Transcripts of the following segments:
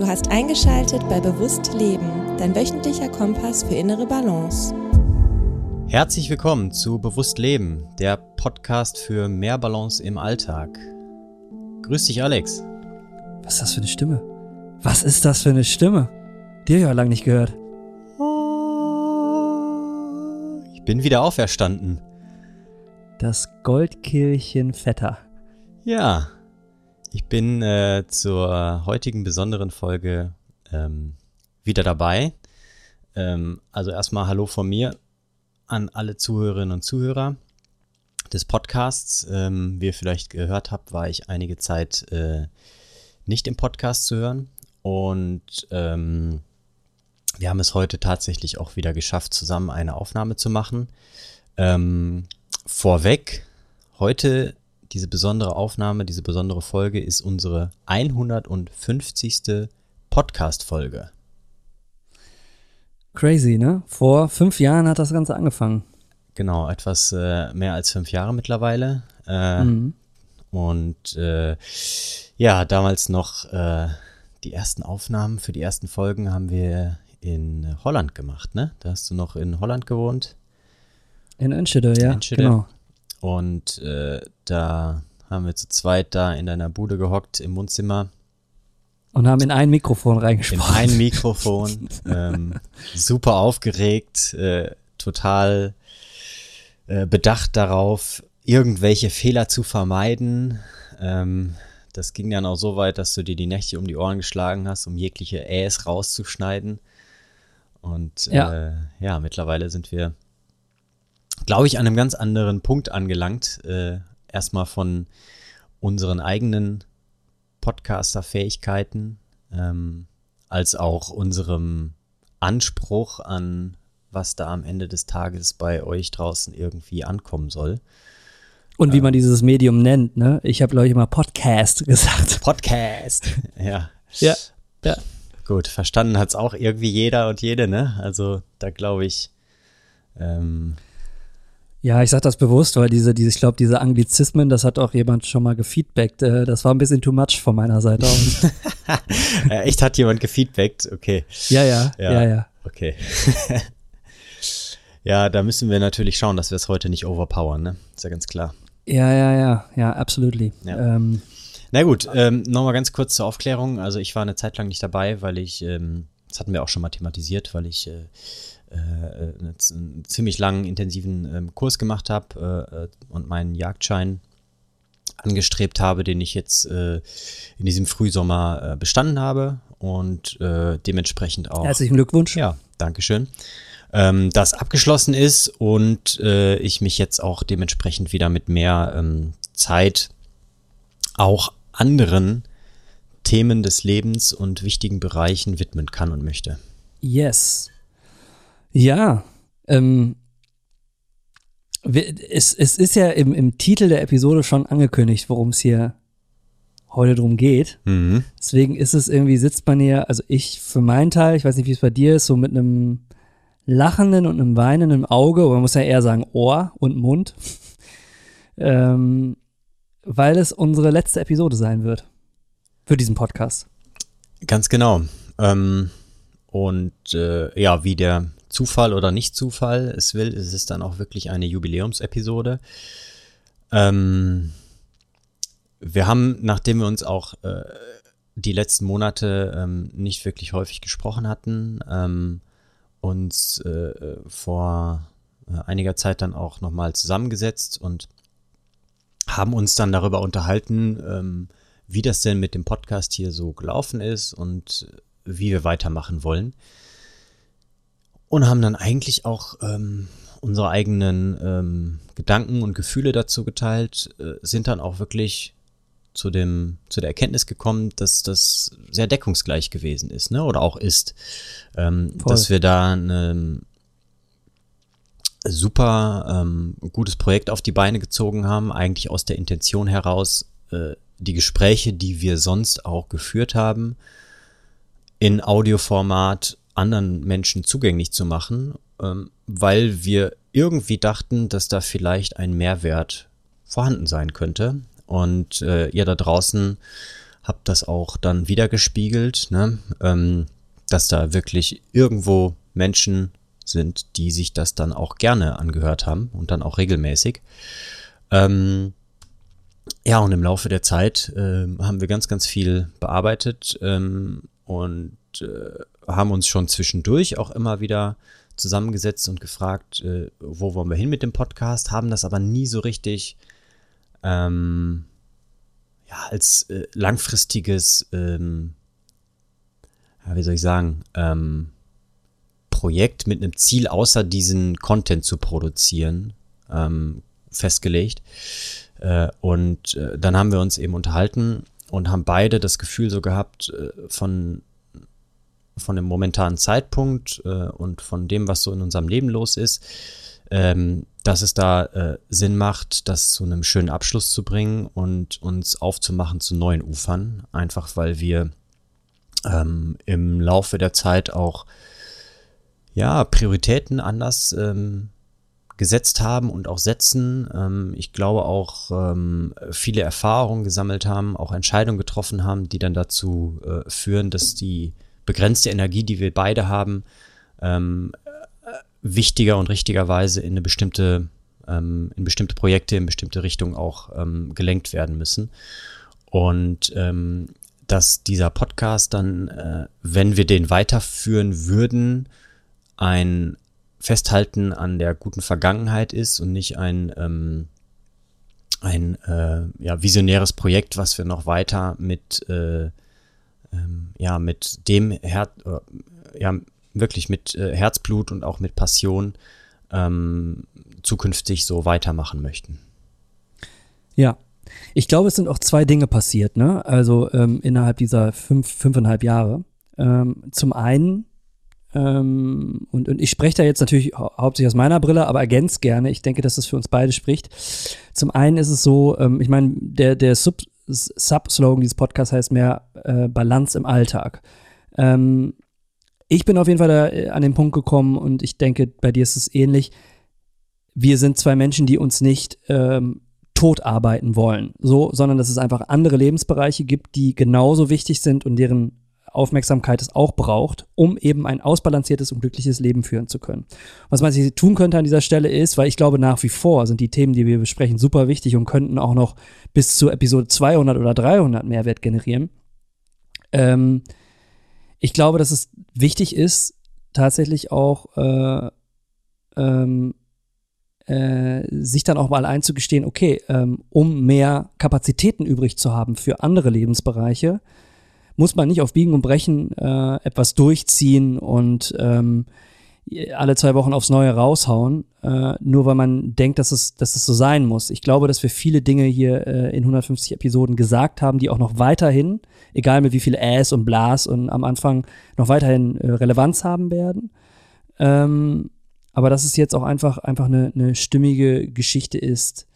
Du hast eingeschaltet bei Bewusst Leben, dein wöchentlicher Kompass für innere Balance. Herzlich willkommen zu Bewusst Leben, der Podcast für mehr Balance im Alltag. Grüß dich, Alex. Was ist das für eine Stimme? Was ist das für eine Stimme? Die habe ich ja lange nicht gehört. Ich bin wieder auferstanden. Das Goldkehlchen Vetter. Ja, ich bin äh, zur heutigen besonderen Folge ähm, wieder dabei. Ähm, also erstmal Hallo von mir an alle Zuhörerinnen und Zuhörer des Podcasts. Ähm, wie ihr vielleicht gehört habt, war ich einige Zeit äh, nicht im Podcast zu hören. Und ähm, wir haben es heute tatsächlich auch wieder geschafft, zusammen eine Aufnahme zu machen. Ähm, vorweg, heute diese besondere Aufnahme, diese besondere Folge ist unsere 150. Podcast-Folge. Crazy, ne? Vor fünf Jahren hat das Ganze angefangen. Genau, etwas äh, mehr als fünf Jahre mittlerweile. Äh, mhm. Und äh, ja, damals noch äh, die ersten Aufnahmen für die ersten Folgen haben wir in Holland gemacht, ne? Da hast du noch in Holland gewohnt. In Enschede, ja, Enschede. genau. Und äh, da haben wir zu zweit da in deiner Bude gehockt im Wohnzimmer. Und haben in ein Mikrofon reingesprochen. In ein Mikrofon. ähm, super aufgeregt, äh, total äh, bedacht darauf, irgendwelche Fehler zu vermeiden. Ähm, das ging dann auch so weit, dass du dir die Nächte um die Ohren geschlagen hast, um jegliche Äs rauszuschneiden. Und ja, äh, ja mittlerweile sind wir glaube ich, an einem ganz anderen Punkt angelangt. Äh, erstmal von unseren eigenen Podcaster-Fähigkeiten, ähm, als auch unserem Anspruch an, was da am Ende des Tages bei euch draußen irgendwie ankommen soll. Und wie ähm, man dieses Medium nennt, ne? Ich habe, glaube ich, immer Podcast gesagt. Podcast, ja. ja, ja. Gut, verstanden hat es auch irgendwie jeder und jede, ne? Also da glaube ich, ähm, ja, ich sage das bewusst, weil diese, diese ich glaube, diese Anglizismen, das hat auch jemand schon mal gefeedbackt. Äh, das war ein bisschen too much von meiner Seite aus. ja, echt hat jemand gefeedbackt? Okay. Ja, ja, ja, ja. ja. Okay. ja, da müssen wir natürlich schauen, dass wir es heute nicht overpowern, ne? Ist ja ganz klar. Ja, ja, ja, ja, absolutely. Ja. Ähm, Na gut, ähm, nochmal ganz kurz zur Aufklärung. Also ich war eine Zeit lang nicht dabei, weil ich, ähm, das hatten wir auch schon mal thematisiert, weil ich äh, äh, einen ziemlich langen, intensiven ähm, Kurs gemacht habe äh, und meinen Jagdschein angestrebt habe, den ich jetzt äh, in diesem Frühsommer äh, bestanden habe und äh, dementsprechend auch. Herzlichen Glückwunsch. Ja, Dankeschön. Ähm, das abgeschlossen ist und äh, ich mich jetzt auch dementsprechend wieder mit mehr ähm, Zeit auch anderen Themen des Lebens und wichtigen Bereichen widmen kann und möchte. Yes. Ja, ähm, es, es ist ja im, im Titel der Episode schon angekündigt, worum es hier heute drum geht. Mhm. Deswegen ist es irgendwie, sitzt man hier, also ich für meinen Teil, ich weiß nicht, wie es bei dir ist, so mit einem lachenden und einem weinenden Auge, oder man muss ja eher sagen Ohr und Mund, ähm, weil es unsere letzte Episode sein wird für diesen Podcast. Ganz genau. Ähm, und äh, ja, wie der Zufall oder nicht Zufall es will, ist es dann auch wirklich eine Jubiläumsepisode. Ähm, wir haben, nachdem wir uns auch äh, die letzten Monate ähm, nicht wirklich häufig gesprochen hatten, ähm, uns äh, vor äh, einiger Zeit dann auch nochmal zusammengesetzt und haben uns dann darüber unterhalten, ähm, wie das denn mit dem Podcast hier so gelaufen ist und wie wir weitermachen wollen und haben dann eigentlich auch ähm, unsere eigenen ähm, Gedanken und Gefühle dazu geteilt, äh, sind dann auch wirklich zu dem zu der Erkenntnis gekommen, dass das sehr deckungsgleich gewesen ist, ne? Oder auch ist, ähm, dass wir da ein super ähm, gutes Projekt auf die Beine gezogen haben, eigentlich aus der Intention heraus, äh, die Gespräche, die wir sonst auch geführt haben, in Audioformat anderen Menschen zugänglich zu machen, ähm, weil wir irgendwie dachten, dass da vielleicht ein Mehrwert vorhanden sein könnte. Und äh, ihr da draußen habe das auch dann wiedergespiegelt, ne? ähm, dass da wirklich irgendwo Menschen sind, die sich das dann auch gerne angehört haben und dann auch regelmäßig. Ähm, ja, und im Laufe der Zeit äh, haben wir ganz, ganz viel bearbeitet ähm, und äh, haben uns schon zwischendurch auch immer wieder zusammengesetzt und gefragt, äh, wo wollen wir hin mit dem Podcast, haben das aber nie so richtig ähm, ja, als äh, langfristiges, ähm, ja, wie soll ich sagen, ähm, Projekt mit einem Ziel, außer diesen Content zu produzieren, ähm, festgelegt. Äh, und äh, dann haben wir uns eben unterhalten und haben beide das Gefühl so gehabt, äh, von, von dem momentanen Zeitpunkt äh, und von dem, was so in unserem Leben los ist, ähm, dass es da äh, Sinn macht, das zu einem schönen Abschluss zu bringen und uns aufzumachen zu neuen Ufern, einfach weil wir ähm, im Laufe der Zeit auch ja Prioritäten anders ähm, gesetzt haben und auch setzen. Ähm, ich glaube auch ähm, viele Erfahrungen gesammelt haben, auch Entscheidungen getroffen haben, die dann dazu äh, führen, dass die begrenzte Energie, die wir beide haben, ähm, wichtiger und richtigerweise in eine bestimmte, ähm, in bestimmte Projekte, in bestimmte Richtungen auch ähm, gelenkt werden müssen. Und ähm, dass dieser Podcast dann, äh, wenn wir den weiterführen würden, ein Festhalten an der guten Vergangenheit ist und nicht ein, ähm, ein äh, ja, visionäres Projekt, was wir noch weiter mit, äh, ähm, ja, mit dem Her äh, ja, wirklich mit äh, Herzblut und auch mit Passion ähm, zukünftig so weitermachen möchten. Ja, ich glaube, es sind auch zwei Dinge passiert, ne? Also ähm, innerhalb dieser fünf, fünfeinhalb Jahre. Ähm, zum einen, ähm, und, und ich spreche da jetzt natürlich hau hauptsächlich aus meiner Brille, aber ergänzt gerne. Ich denke, dass das für uns beide spricht. Zum einen ist es so, ähm, ich meine, der, der Sub, Sub-Slogan dieses Podcasts heißt mehr äh, Balance im Alltag. Ähm, ich bin auf jeden Fall da äh, an den Punkt gekommen und ich denke, bei dir ist es ähnlich. Wir sind zwei Menschen, die uns nicht ähm, tot arbeiten wollen, so, sondern dass es einfach andere Lebensbereiche gibt, die genauso wichtig sind und deren Aufmerksamkeit es auch braucht, um eben ein ausbalanciertes und glückliches Leben führen zu können. Was man sich tun könnte an dieser Stelle ist, weil ich glaube nach wie vor sind die Themen, die wir besprechen, super wichtig und könnten auch noch bis zu Episode 200 oder 300 Mehrwert generieren. Ähm, ich glaube, dass es wichtig ist, tatsächlich auch äh, ähm, äh, sich dann auch mal einzugestehen, okay, ähm, um mehr Kapazitäten übrig zu haben für andere Lebensbereiche, muss man nicht auf Biegen und Brechen äh, etwas durchziehen und ähm, alle zwei Wochen aufs Neue raushauen, äh, nur weil man denkt, dass es, dass es so sein muss. Ich glaube, dass wir viele Dinge hier äh, in 150 Episoden gesagt haben, die auch noch weiterhin, egal mit wie viel Äs und Blas und am Anfang noch weiterhin äh, Relevanz haben werden. Ähm, aber dass es jetzt auch einfach, einfach eine, eine stimmige Geschichte ist,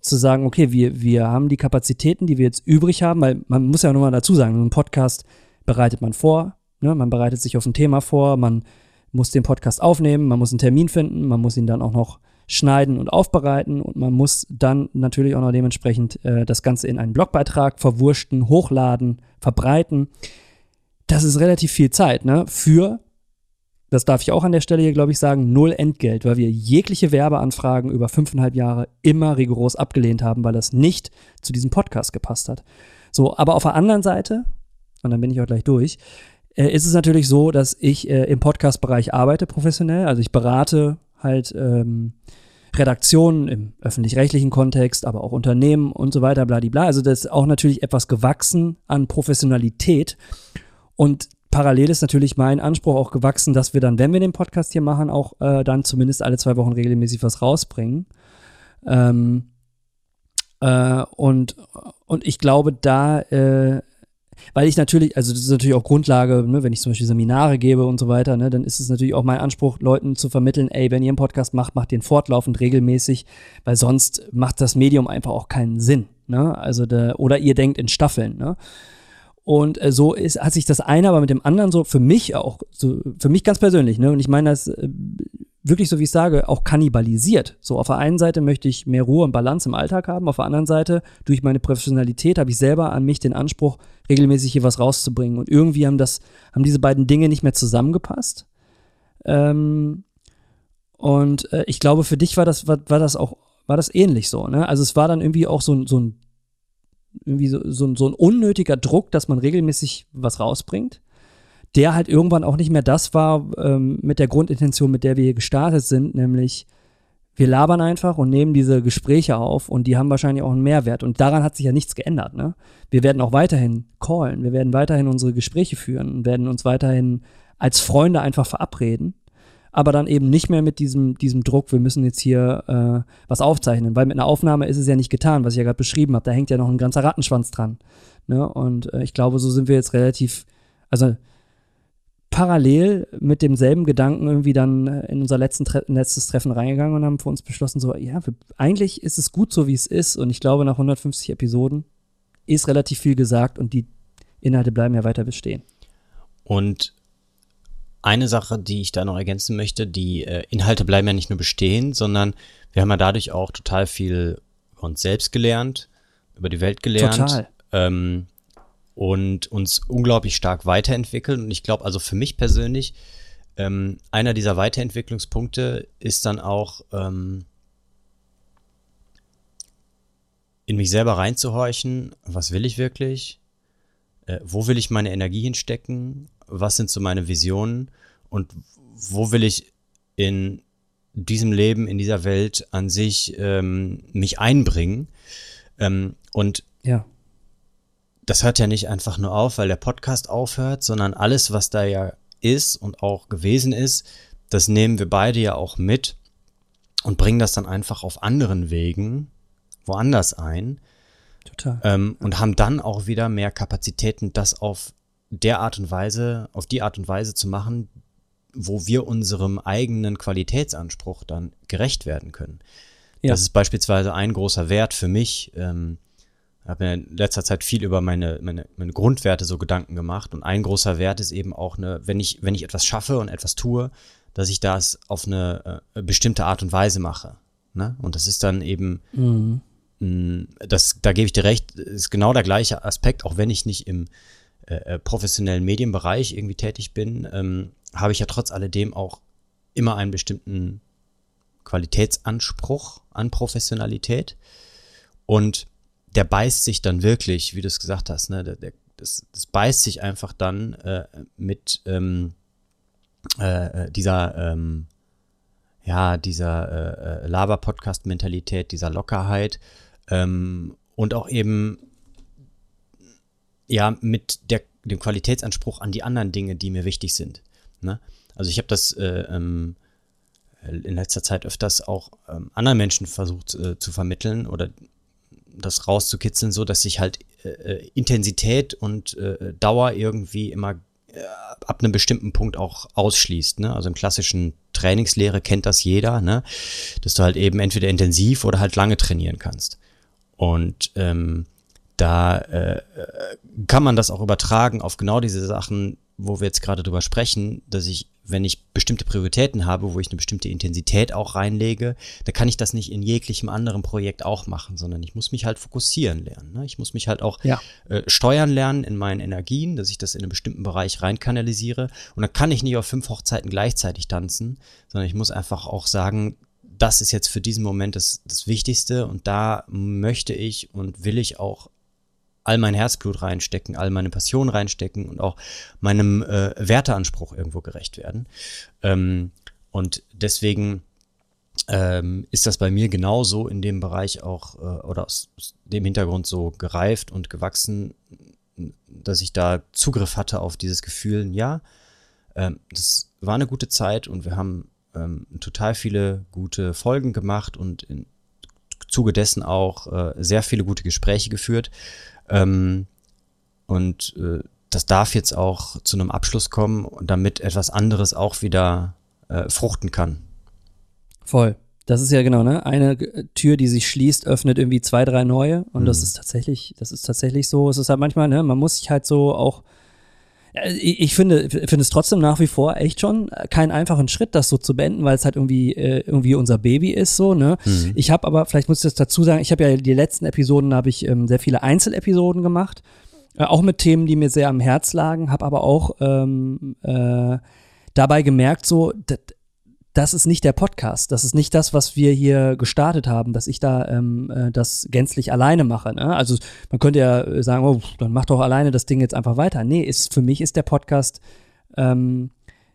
zu sagen, okay, wir, wir haben die Kapazitäten, die wir jetzt übrig haben, weil man muss ja nochmal dazu sagen, einen Podcast bereitet man vor, ne? man bereitet sich auf ein Thema vor, man muss den Podcast aufnehmen, man muss einen Termin finden, man muss ihn dann auch noch schneiden und aufbereiten und man muss dann natürlich auch noch dementsprechend äh, das Ganze in einen Blogbeitrag verwurschten, hochladen, verbreiten. Das ist relativ viel Zeit, ne? Für, das darf ich auch an der Stelle hier, glaube ich, sagen, null Entgelt, weil wir jegliche Werbeanfragen über fünfeinhalb Jahre immer rigoros abgelehnt haben, weil das nicht zu diesem Podcast gepasst hat. So, aber auf der anderen Seite, und dann bin ich auch gleich durch, äh, ist es natürlich so, dass ich äh, im Podcast-Bereich arbeite professionell. Also ich berate halt ähm, Redaktionen im öffentlich-rechtlichen Kontext, aber auch Unternehmen und so weiter, bla, bla. Also das ist auch natürlich etwas gewachsen an Professionalität. Und parallel ist natürlich mein Anspruch auch gewachsen, dass wir dann, wenn wir den Podcast hier machen, auch äh, dann zumindest alle zwei Wochen regelmäßig was rausbringen. Ähm, äh, und, und ich glaube, da äh, weil ich natürlich, also das ist natürlich auch Grundlage, ne, wenn ich zum Beispiel Seminare gebe und so weiter, ne, dann ist es natürlich auch mein Anspruch, Leuten zu vermitteln, ey, wenn ihr einen Podcast macht, macht den fortlaufend regelmäßig, weil sonst macht das Medium einfach auch keinen Sinn. Ne? Also da, oder ihr denkt in Staffeln, ne? Und äh, so ist, hat sich das eine aber mit dem anderen so für mich auch, so für mich ganz persönlich, ne? Und ich meine das äh, wirklich, so wie ich sage, auch kannibalisiert. So auf der einen Seite möchte ich mehr Ruhe und Balance im Alltag haben, auf der anderen Seite, durch meine Professionalität habe ich selber an mich den Anspruch, regelmäßig hier was rauszubringen. Und irgendwie haben das, haben diese beiden Dinge nicht mehr zusammengepasst. Ähm, und äh, ich glaube, für dich war das, war, war das auch, war das ähnlich so, ne? Also es war dann irgendwie auch so, so ein, irgendwie so, so, so ein unnötiger Druck, dass man regelmäßig was rausbringt der halt irgendwann auch nicht mehr das war ähm, mit der Grundintention, mit der wir hier gestartet sind, nämlich wir labern einfach und nehmen diese Gespräche auf und die haben wahrscheinlich auch einen Mehrwert. Und daran hat sich ja nichts geändert. Ne? Wir werden auch weiterhin callen, wir werden weiterhin unsere Gespräche führen werden uns weiterhin als Freunde einfach verabreden. Aber dann eben nicht mehr mit diesem, diesem Druck, wir müssen jetzt hier äh, was aufzeichnen. Weil mit einer Aufnahme ist es ja nicht getan, was ich ja gerade beschrieben habe. Da hängt ja noch ein ganzer Rattenschwanz dran. Ne? Und äh, ich glaube, so sind wir jetzt relativ, also parallel mit demselben Gedanken irgendwie dann äh, in unser Tre letztes Treffen reingegangen und haben für uns beschlossen, so, ja, wir, eigentlich ist es gut so, wie es ist. Und ich glaube, nach 150 Episoden ist relativ viel gesagt und die Inhalte bleiben ja weiter bestehen. Und eine Sache, die ich da noch ergänzen möchte, die äh, Inhalte bleiben ja nicht nur bestehen, sondern wir haben ja dadurch auch total viel uns selbst gelernt, über die Welt gelernt. Total. Ähm, und uns unglaublich stark weiterentwickeln. Und ich glaube, also für mich persönlich, ähm, einer dieser Weiterentwicklungspunkte ist dann auch ähm, in mich selber reinzuhorchen, was will ich wirklich, äh, wo will ich meine Energie hinstecken, was sind so meine Visionen und wo will ich in diesem Leben, in dieser Welt an sich ähm, mich einbringen. Ähm, und ja das hört ja nicht einfach nur auf, weil der Podcast aufhört, sondern alles, was da ja ist und auch gewesen ist, das nehmen wir beide ja auch mit und bringen das dann einfach auf anderen Wegen woanders ein. Total. Ähm, und haben dann auch wieder mehr Kapazitäten, das auf der Art und Weise, auf die Art und Weise zu machen, wo wir unserem eigenen Qualitätsanspruch dann gerecht werden können. Ja. Das ist beispielsweise ein großer Wert für mich, ähm, habe mir in letzter Zeit viel über meine, meine, meine Grundwerte so Gedanken gemacht. Und ein großer Wert ist eben auch eine, wenn ich, wenn ich etwas schaffe und etwas tue, dass ich das auf eine äh, bestimmte Art und Weise mache. Ne? Und das ist dann eben, mhm. mh, das, da gebe ich dir recht, ist genau der gleiche Aspekt, auch wenn ich nicht im äh, äh, professionellen Medienbereich irgendwie tätig bin, ähm, habe ich ja trotz alledem auch immer einen bestimmten Qualitätsanspruch an Professionalität. Und der beißt sich dann wirklich, wie du es gesagt hast, ne, der, der, das, das beißt sich einfach dann äh, mit ähm, äh, äh dieser, ähm, ja, dieser äh, Laber-Podcast-Mentalität, dieser Lockerheit ähm, und auch eben ja mit der, dem Qualitätsanspruch an die anderen Dinge, die mir wichtig sind. Ne? Also ich habe das äh, ähm, in letzter Zeit öfters auch ähm, anderen Menschen versucht äh, zu vermitteln oder das rauszukitzeln, so dass sich halt äh, äh, Intensität und äh, Dauer irgendwie immer äh, ab einem bestimmten Punkt auch ausschließt. Ne? Also im klassischen Trainingslehre kennt das jeder, ne? dass du halt eben entweder intensiv oder halt lange trainieren kannst. Und ähm, da äh, kann man das auch übertragen auf genau diese Sachen, wo wir jetzt gerade drüber sprechen, dass ich wenn ich bestimmte Prioritäten habe, wo ich eine bestimmte Intensität auch reinlege, dann kann ich das nicht in jeglichem anderen Projekt auch machen, sondern ich muss mich halt fokussieren lernen. Ne? Ich muss mich halt auch ja. äh, steuern lernen in meinen Energien, dass ich das in einen bestimmten Bereich reinkanalisiere. Und dann kann ich nicht auf fünf Hochzeiten gleichzeitig tanzen, sondern ich muss einfach auch sagen, das ist jetzt für diesen Moment das, das Wichtigste und da möchte ich und will ich auch all mein Herzblut reinstecken, all meine Passion reinstecken und auch meinem äh, Werteanspruch irgendwo gerecht werden. Ähm, und deswegen ähm, ist das bei mir genauso in dem Bereich auch äh, oder aus, aus dem Hintergrund so gereift und gewachsen, dass ich da Zugriff hatte auf dieses Gefühl, ja, ähm, das war eine gute Zeit und wir haben ähm, total viele gute Folgen gemacht und im Zuge dessen auch äh, sehr viele gute Gespräche geführt. Ähm, und äh, das darf jetzt auch zu einem Abschluss kommen, damit etwas anderes auch wieder äh, fruchten kann. Voll. Das ist ja genau, ne? Eine Tür, die sich schließt, öffnet irgendwie zwei, drei neue. Und mhm. das ist tatsächlich, das ist tatsächlich so. Es ist halt manchmal, ne, man muss sich halt so auch ich finde, finde es trotzdem nach wie vor echt schon keinen einfachen Schritt, das so zu beenden, weil es halt irgendwie äh, irgendwie unser Baby ist so. Ne? Mhm. Ich habe aber, vielleicht muss ich das dazu sagen, ich habe ja die letzten Episoden habe ich ähm, sehr viele Einzelepisoden gemacht, äh, auch mit Themen, die mir sehr am Herz lagen, habe aber auch ähm, äh, dabei gemerkt, so das ist nicht der Podcast, das ist nicht das, was wir hier gestartet haben, dass ich da ähm, äh, das gänzlich alleine mache. Ne? Also man könnte ja äh, sagen, oh, dann mach doch alleine das Ding jetzt einfach weiter. Nee, ist, für mich ist der Podcast ähm,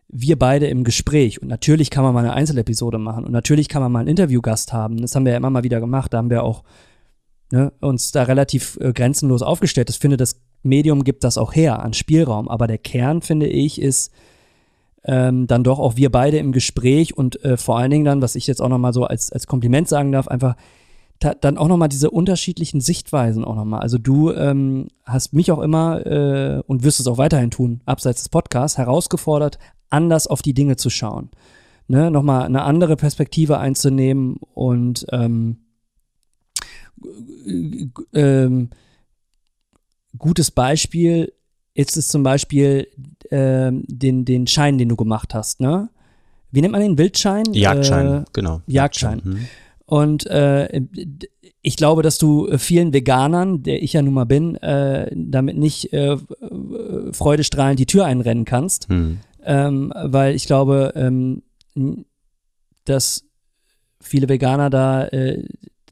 wir beide im Gespräch. Und natürlich kann man mal eine Einzelepisode machen und natürlich kann man mal einen Interviewgast haben. Das haben wir ja immer mal wieder gemacht. Da haben wir auch ne, uns da relativ äh, grenzenlos aufgestellt. Ich finde, das Medium gibt das auch her an Spielraum. Aber der Kern, finde ich, ist, ähm, dann doch auch wir beide im Gespräch und äh, vor allen Dingen dann, was ich jetzt auch nochmal so als, als Kompliment sagen darf, einfach dann auch nochmal diese unterschiedlichen Sichtweisen auch nochmal. Also du ähm, hast mich auch immer äh, und wirst es auch weiterhin tun, abseits des Podcasts, herausgefordert, anders auf die Dinge zu schauen. Ne? Nochmal eine andere Perspektive einzunehmen und ähm, ähm, gutes Beispiel ist es zum Beispiel äh, den, den Schein, den du gemacht hast, ne? Wie nennt man den? Wildschein? Jagdschein, äh, genau. Jagdschein. Jagdschein. Hm. Und äh, ich glaube, dass du vielen Veganern, der ich ja nun mal bin, äh, damit nicht äh, freudestrahlend die Tür einrennen kannst. Hm. Ähm, weil ich glaube, ähm, dass viele Veganer da äh,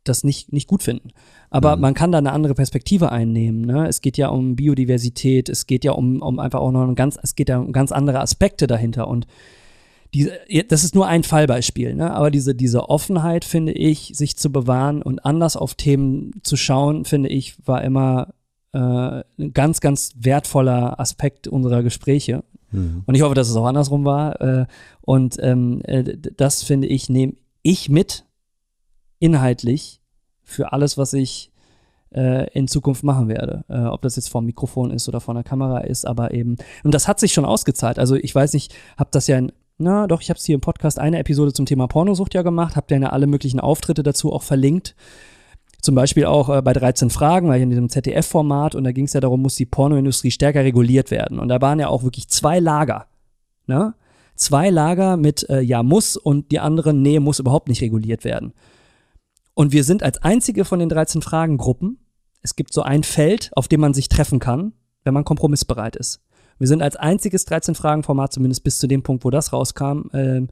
das nicht, nicht gut finden. Aber mhm. man kann da eine andere Perspektive einnehmen. Ne? Es geht ja um Biodiversität, es geht ja um, um einfach auch noch ein ganz, es geht ja um ganz andere Aspekte dahinter. Und diese, das ist nur ein Fallbeispiel, ne? aber diese, diese Offenheit, finde ich, sich zu bewahren und anders auf Themen zu schauen, finde ich, war immer äh, ein ganz, ganz wertvoller Aspekt unserer Gespräche. Mhm. Und ich hoffe, dass es auch andersrum war. Äh, und ähm, äh, das, finde ich, nehme ich mit inhaltlich für alles, was ich äh, in Zukunft machen werde. Äh, ob das jetzt vom Mikrofon ist oder von der Kamera ist, aber eben, und das hat sich schon ausgezahlt. Also ich weiß nicht, hab das ja in, na doch, ich habe es hier im Podcast eine Episode zum Thema Pornosucht ja gemacht, hab ja alle möglichen Auftritte dazu auch verlinkt. Zum Beispiel auch äh, bei 13 Fragen, weil ich in diesem ZDF-Format und da ging es ja darum, muss die Pornoindustrie stärker reguliert werden. Und da waren ja auch wirklich zwei Lager. Ne? Zwei Lager mit äh, ja muss und die anderen, nee, muss überhaupt nicht reguliert werden. Und wir sind als einzige von den 13 Fragengruppen, es gibt so ein Feld, auf dem man sich treffen kann, wenn man kompromissbereit ist. Wir sind als einziges 13-Fragen-Format, zumindest bis zu dem Punkt, wo das rauskam, äh,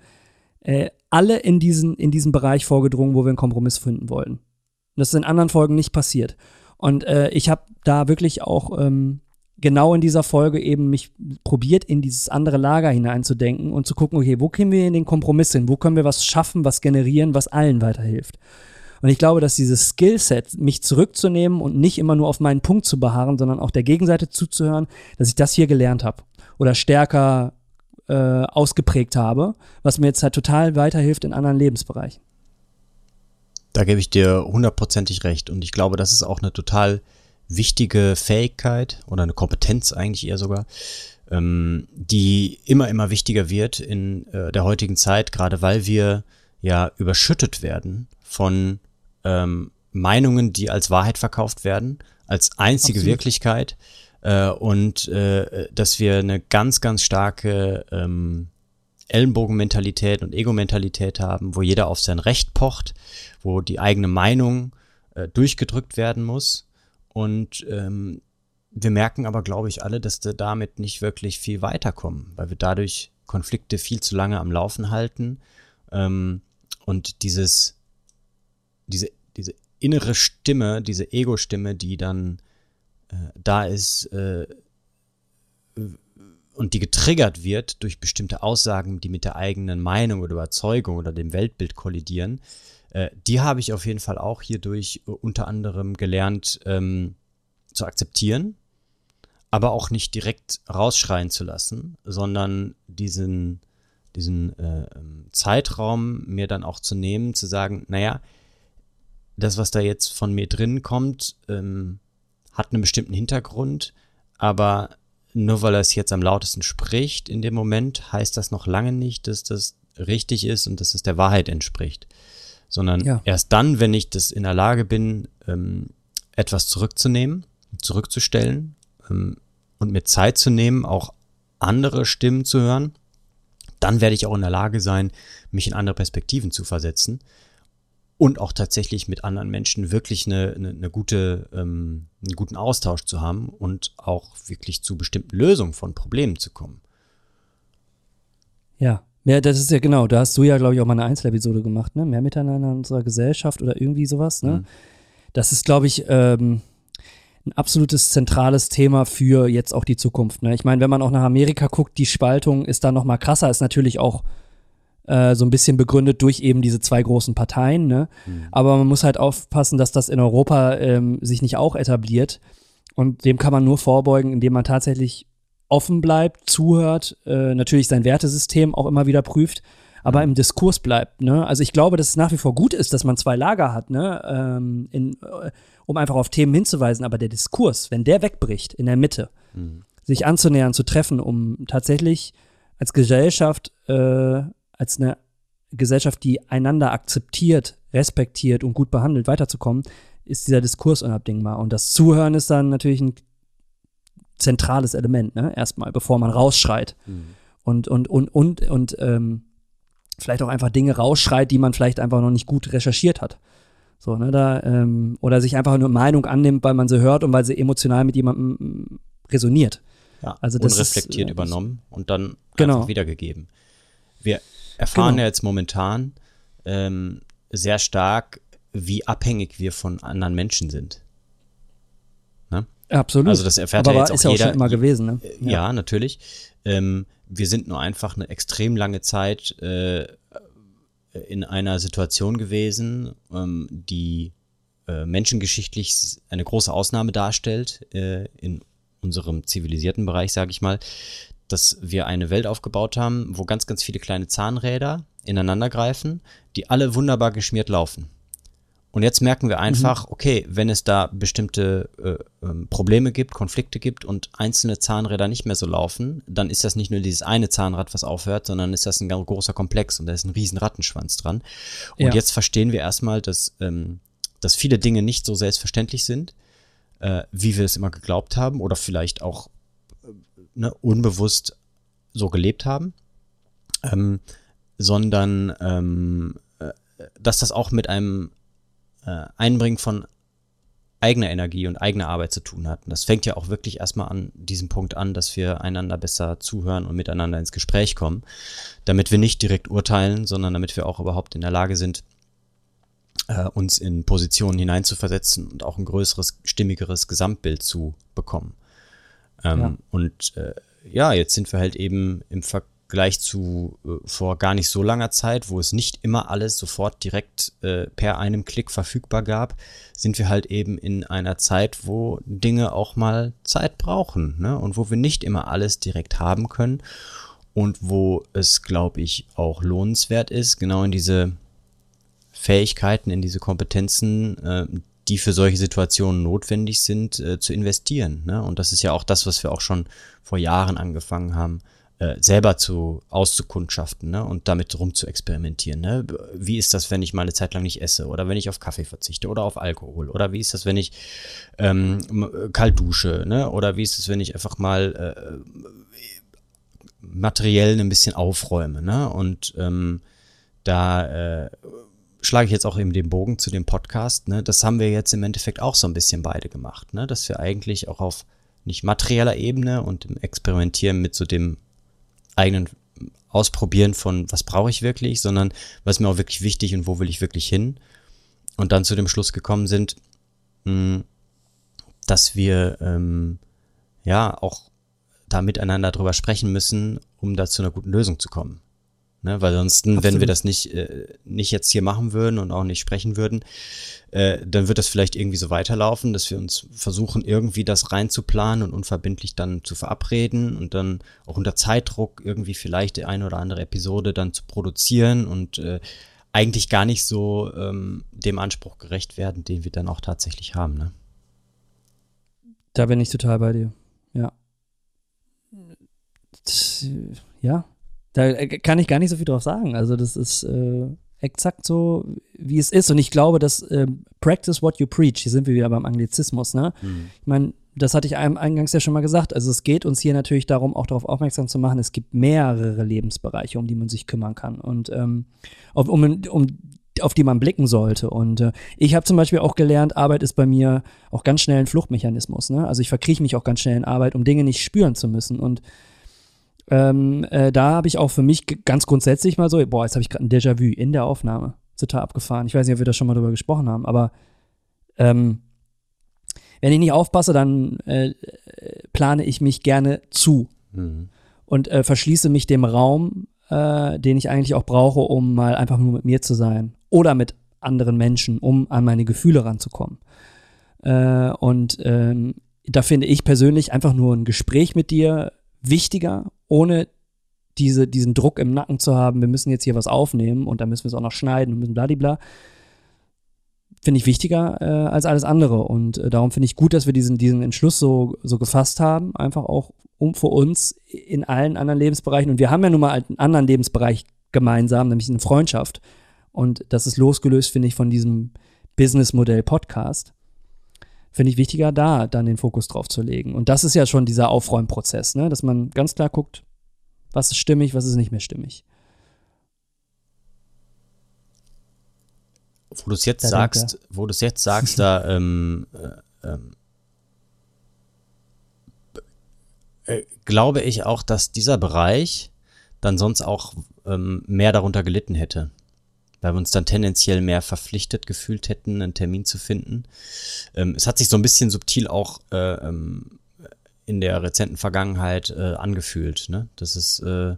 äh, alle in diesen, in diesen Bereich vorgedrungen, wo wir einen Kompromiss finden wollten. Und das ist in anderen Folgen nicht passiert. Und äh, ich habe da wirklich auch ähm, genau in dieser Folge eben mich probiert, in dieses andere Lager hineinzudenken und zu gucken, okay, wo können wir in den Kompromiss hin? Wo können wir was schaffen, was generieren, was allen weiterhilft? Und ich glaube, dass dieses Skillset, mich zurückzunehmen und nicht immer nur auf meinen Punkt zu beharren, sondern auch der Gegenseite zuzuhören, dass ich das hier gelernt habe oder stärker äh, ausgeprägt habe, was mir jetzt halt total weiterhilft in anderen Lebensbereichen. Da gebe ich dir hundertprozentig recht. Und ich glaube, das ist auch eine total wichtige Fähigkeit oder eine Kompetenz eigentlich eher sogar, ähm, die immer, immer wichtiger wird in äh, der heutigen Zeit, gerade weil wir ja überschüttet werden von ähm, Meinungen, die als Wahrheit verkauft werden, als einzige Absolut. Wirklichkeit äh, und äh, dass wir eine ganz, ganz starke ähm, Ellenbogenmentalität und Ego-Mentalität haben, wo jeder auf sein Recht pocht, wo die eigene Meinung äh, durchgedrückt werden muss. Und ähm, wir merken aber, glaube ich, alle, dass wir damit nicht wirklich viel weiterkommen, weil wir dadurch Konflikte viel zu lange am Laufen halten. Ähm, und dieses diese, diese innere Stimme, diese Ego-Stimme, die dann äh, da ist äh, und die getriggert wird durch bestimmte Aussagen, die mit der eigenen Meinung oder Überzeugung oder dem Weltbild kollidieren, äh, die habe ich auf jeden Fall auch hierdurch unter anderem gelernt ähm, zu akzeptieren, aber auch nicht direkt rausschreien zu lassen, sondern diesen, diesen äh, Zeitraum mir dann auch zu nehmen, zu sagen, naja, das, was da jetzt von mir drin kommt, ähm, hat einen bestimmten Hintergrund, aber nur weil er es jetzt am lautesten spricht in dem Moment, heißt das noch lange nicht, dass das richtig ist und dass es der Wahrheit entspricht. Sondern ja. erst dann, wenn ich das in der Lage bin, ähm, etwas zurückzunehmen, zurückzustellen ähm, und mir Zeit zu nehmen, auch andere Stimmen zu hören, dann werde ich auch in der Lage sein, mich in andere Perspektiven zu versetzen und auch tatsächlich mit anderen Menschen wirklich eine, eine, eine gute, ähm, einen guten Austausch zu haben und auch wirklich zu bestimmten Lösungen von Problemen zu kommen. Ja, ja, das ist ja genau, da hast du ja, glaube ich, auch mal eine Einzelepisode gemacht, ne? Mehr Miteinander in unserer Gesellschaft oder irgendwie sowas, ne? Mhm. Das ist, glaube ich, ähm, ein absolutes zentrales Thema für jetzt auch die Zukunft. Ne? Ich meine, wenn man auch nach Amerika guckt, die Spaltung ist da noch mal krasser, ist natürlich auch äh, so ein bisschen begründet durch eben diese zwei großen Parteien. Ne? Mhm. Aber man muss halt aufpassen, dass das in Europa ähm, sich nicht auch etabliert. Und dem kann man nur vorbeugen, indem man tatsächlich offen bleibt, zuhört, äh, natürlich sein Wertesystem auch immer wieder prüft, aber im Diskurs bleibt. Ne? Also ich glaube, dass es nach wie vor gut ist, dass man zwei Lager hat, ne? Ähm, in, äh, um einfach auf Themen hinzuweisen. Aber der Diskurs, wenn der wegbricht in der Mitte, mhm. sich anzunähern, zu treffen, um tatsächlich als Gesellschaft, äh, als eine Gesellschaft, die einander akzeptiert, respektiert und gut behandelt, weiterzukommen, ist dieser Diskurs unabdingbar. Und das Zuhören ist dann natürlich ein zentrales Element, ne? Erstmal, bevor man rausschreit. Mhm. Und, und, und, und, und ähm, vielleicht auch einfach Dinge rausschreit, die man vielleicht einfach noch nicht gut recherchiert hat. So, ne, da, ähm, oder sich einfach nur Meinung annimmt, weil man sie hört und weil sie emotional mit jemandem mm, resoniert. Ja, also das unreflektiert ist, äh, übernommen und dann genau. einfach wiedergegeben. Wir erfahren genau. ja jetzt momentan ähm, sehr stark, wie abhängig wir von anderen Menschen sind. Ne? Absolut. Also das erfährt Aber ja jetzt ist auch ja jeder. Auch schon immer gewesen, ne? Ja, ja natürlich. Ähm, wir sind nur einfach eine extrem lange Zeit äh, in einer Situation gewesen, ähm, die äh, menschengeschichtlich eine große Ausnahme darstellt äh, in unserem zivilisierten Bereich, sage ich mal, dass wir eine Welt aufgebaut haben, wo ganz, ganz viele kleine Zahnräder ineinander greifen, die alle wunderbar geschmiert laufen. Und jetzt merken wir einfach, mhm. okay, wenn es da bestimmte äh, ähm, Probleme gibt, Konflikte gibt und einzelne Zahnräder nicht mehr so laufen, dann ist das nicht nur dieses eine Zahnrad, was aufhört, sondern ist das ein ganz großer Komplex und da ist ein riesen Rattenschwanz dran. Und ja. jetzt verstehen wir erstmal, dass, ähm, dass viele Dinge nicht so selbstverständlich sind, äh, wie wir es immer geglaubt haben oder vielleicht auch ne, unbewusst so gelebt haben, ähm, sondern ähm, äh, dass das auch mit einem äh, Einbringen von eigener Energie und eigener Arbeit zu tun hat. Und das fängt ja auch wirklich erstmal an diesem Punkt an, dass wir einander besser zuhören und miteinander ins Gespräch kommen, damit wir nicht direkt urteilen, sondern damit wir auch überhaupt in der Lage sind, äh, uns in Positionen hineinzuversetzen und auch ein größeres, stimmigeres Gesamtbild zu bekommen. Ähm, ja. Und äh, ja, jetzt sind wir halt eben im Vergleich zu äh, vor gar nicht so langer Zeit, wo es nicht immer alles sofort direkt äh, per einem Klick verfügbar gab, sind wir halt eben in einer Zeit, wo Dinge auch mal Zeit brauchen ne? und wo wir nicht immer alles direkt haben können und wo es, glaube ich, auch lohnenswert ist, genau in diese Fähigkeiten, in diese Kompetenzen, äh, die für solche Situationen notwendig sind, äh, zu investieren. Ne? Und das ist ja auch das, was wir auch schon vor Jahren angefangen haben, äh, selber zu auszukundschaften ne? und damit rum zu experimentieren. Ne? Wie ist das, wenn ich mal eine Zeit lang nicht esse oder wenn ich auf Kaffee verzichte oder auf Alkohol oder wie ist das, wenn ich ähm, kalt dusche ne? oder wie ist es, wenn ich einfach mal äh, materiell ein bisschen aufräume ne? und ähm, da äh, schlage ich jetzt auch eben den Bogen zu dem Podcast. Ne? Das haben wir jetzt im Endeffekt auch so ein bisschen beide gemacht, ne? dass wir eigentlich auch auf nicht materieller Ebene und im Experimentieren mit so dem eigenen Ausprobieren von, was brauche ich wirklich, sondern was mir auch wirklich wichtig und wo will ich wirklich hin. Und dann zu dem Schluss gekommen sind, mh, hm, dass wir ähm, ja auch da miteinander drüber sprechen müssen, um da zu einer guten Lösung zu kommen. Ne? Weil sonst, wenn wir das nicht, äh, nicht jetzt hier machen würden und auch nicht sprechen würden, äh, dann wird das vielleicht irgendwie so weiterlaufen, dass wir uns versuchen, irgendwie das reinzuplanen und unverbindlich dann zu verabreden und dann auch unter Zeitdruck irgendwie vielleicht die eine oder andere Episode dann zu produzieren und äh, eigentlich gar nicht so ähm, dem Anspruch gerecht werden, den wir dann auch tatsächlich haben. Ne? Da bin ich total bei dir. Ja. Ja, da äh, kann ich gar nicht so viel drauf sagen. Also das ist äh, exakt so, wie es ist. Und ich glaube, dass äh, practice what you preach, hier sind wir wieder beim Anglizismus, ne? Mhm. Ich meine, das hatte ich eingangs ja schon mal gesagt. Also es geht uns hier natürlich darum, auch darauf aufmerksam zu machen, es gibt mehrere Lebensbereiche, um die man sich kümmern kann und ähm, um, um, um auf die man blicken sollte. Und äh, ich habe zum Beispiel auch gelernt, Arbeit ist bei mir auch ganz schnell ein Fluchtmechanismus. Ne? Also ich verkrieche mich auch ganz schnell in Arbeit, um Dinge nicht spüren zu müssen. Und ähm, äh, da habe ich auch für mich ganz grundsätzlich mal so, boah, jetzt habe ich gerade ein Déjà-vu in der Aufnahme. Total abgefahren. Ich weiß nicht, ob wir da schon mal drüber gesprochen haben, aber ähm, wenn ich nicht aufpasse, dann äh, plane ich mich gerne zu mhm. und äh, verschließe mich dem Raum, äh, den ich eigentlich auch brauche, um mal einfach nur mit mir zu sein oder mit anderen Menschen, um an meine Gefühle ranzukommen. Äh, und ähm, da finde ich persönlich einfach nur ein Gespräch mit dir wichtiger, ohne diese, diesen Druck im Nacken zu haben, wir müssen jetzt hier was aufnehmen und dann müssen wir es auch noch schneiden und müssen bladibla finde ich wichtiger äh, als alles andere. Und äh, darum finde ich gut, dass wir diesen, diesen Entschluss so, so gefasst haben, einfach auch um für uns in allen anderen Lebensbereichen. Und wir haben ja nun mal einen anderen Lebensbereich gemeinsam, nämlich eine Freundschaft. Und das ist losgelöst, finde ich, von diesem Businessmodell Podcast. Finde ich wichtiger, da dann den Fokus drauf zu legen. Und das ist ja schon dieser Aufräumprozess, ne? dass man ganz klar guckt, was ist stimmig, was ist nicht mehr stimmig. wo du es jetzt da sagst, wo du es jetzt sagst, da ähm, äh, ähm, äh, glaube ich auch, dass dieser Bereich dann sonst auch ähm, mehr darunter gelitten hätte. Weil wir uns dann tendenziell mehr verpflichtet gefühlt hätten, einen Termin zu finden. Ähm, es hat sich so ein bisschen subtil auch äh, ähm, in der rezenten Vergangenheit äh, angefühlt. Ne? Das ist äh,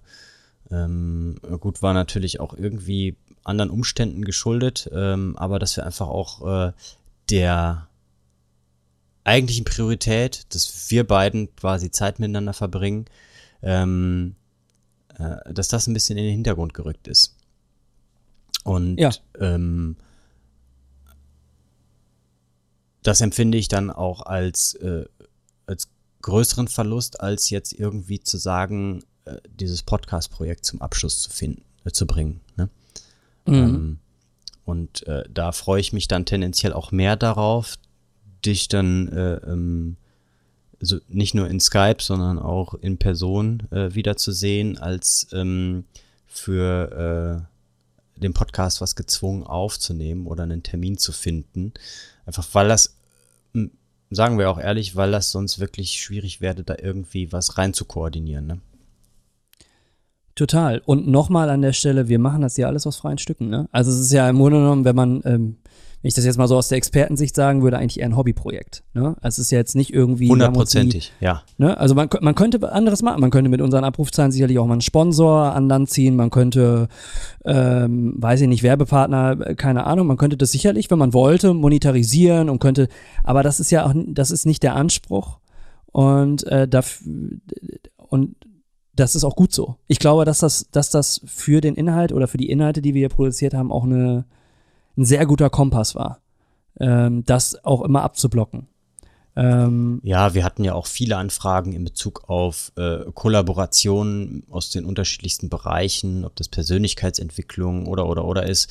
ähm, gut, war natürlich auch irgendwie anderen Umständen geschuldet, ähm, aber dass wir einfach auch äh, der eigentlichen Priorität, dass wir beiden quasi Zeit miteinander verbringen, ähm, äh, dass das ein bisschen in den Hintergrund gerückt ist. Und ja. ähm, das empfinde ich dann auch als, äh, als größeren Verlust, als jetzt irgendwie zu sagen, äh, dieses Podcast-Projekt zum Abschluss zu finden, äh, zu bringen. Ne? Mhm. Ähm, und äh, da freue ich mich dann tendenziell auch mehr darauf, dich dann äh, ähm, also nicht nur in Skype, sondern auch in Person äh, wiederzusehen, als ähm, für den Podcast was gezwungen aufzunehmen oder einen Termin zu finden. Einfach weil das, sagen wir auch ehrlich, weil das sonst wirklich schwierig werde, da irgendwie was rein zu koordinieren. Ne? Total. Und nochmal an der Stelle, wir machen das ja alles aus freien Stücken. Ne? Also es ist ja im Grunde genommen, wenn man, ähm, wenn ich das jetzt mal so aus der Expertensicht sagen würde, eigentlich eher ein Hobbyprojekt. Ne? Also es ist ja jetzt nicht irgendwie. Hundertprozentig, ja. Ne? Also man, man könnte anderes machen. Man könnte mit unseren Abrufzahlen sicherlich auch mal einen Sponsor an Land ziehen. Man könnte, ähm, weiß ich nicht, Werbepartner, äh, keine Ahnung. Man könnte das sicherlich, wenn man wollte, monetarisieren und könnte. Aber das ist ja auch, das ist nicht der Anspruch. Und äh, dafür, und das ist auch gut so. Ich glaube, dass das, dass das für den Inhalt oder für die Inhalte, die wir hier produziert haben, auch eine, ein sehr guter Kompass war, ähm, das auch immer abzublocken. Ähm, ja, wir hatten ja auch viele Anfragen in Bezug auf äh, Kollaborationen aus den unterschiedlichsten Bereichen, ob das Persönlichkeitsentwicklung oder oder oder ist.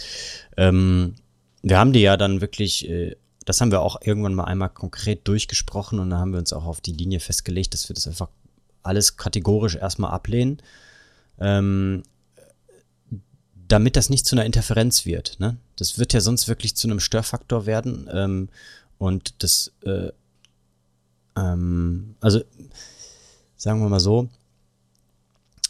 Ähm, wir haben die ja dann wirklich, äh, das haben wir auch irgendwann mal einmal konkret durchgesprochen und da haben wir uns auch auf die Linie festgelegt, dass wir das einfach alles kategorisch erstmal ablehnen, ähm, damit das nicht zu einer Interferenz wird. Ne? Das wird ja sonst wirklich zu einem Störfaktor werden. Ähm, und das, äh, ähm, also sagen wir mal so,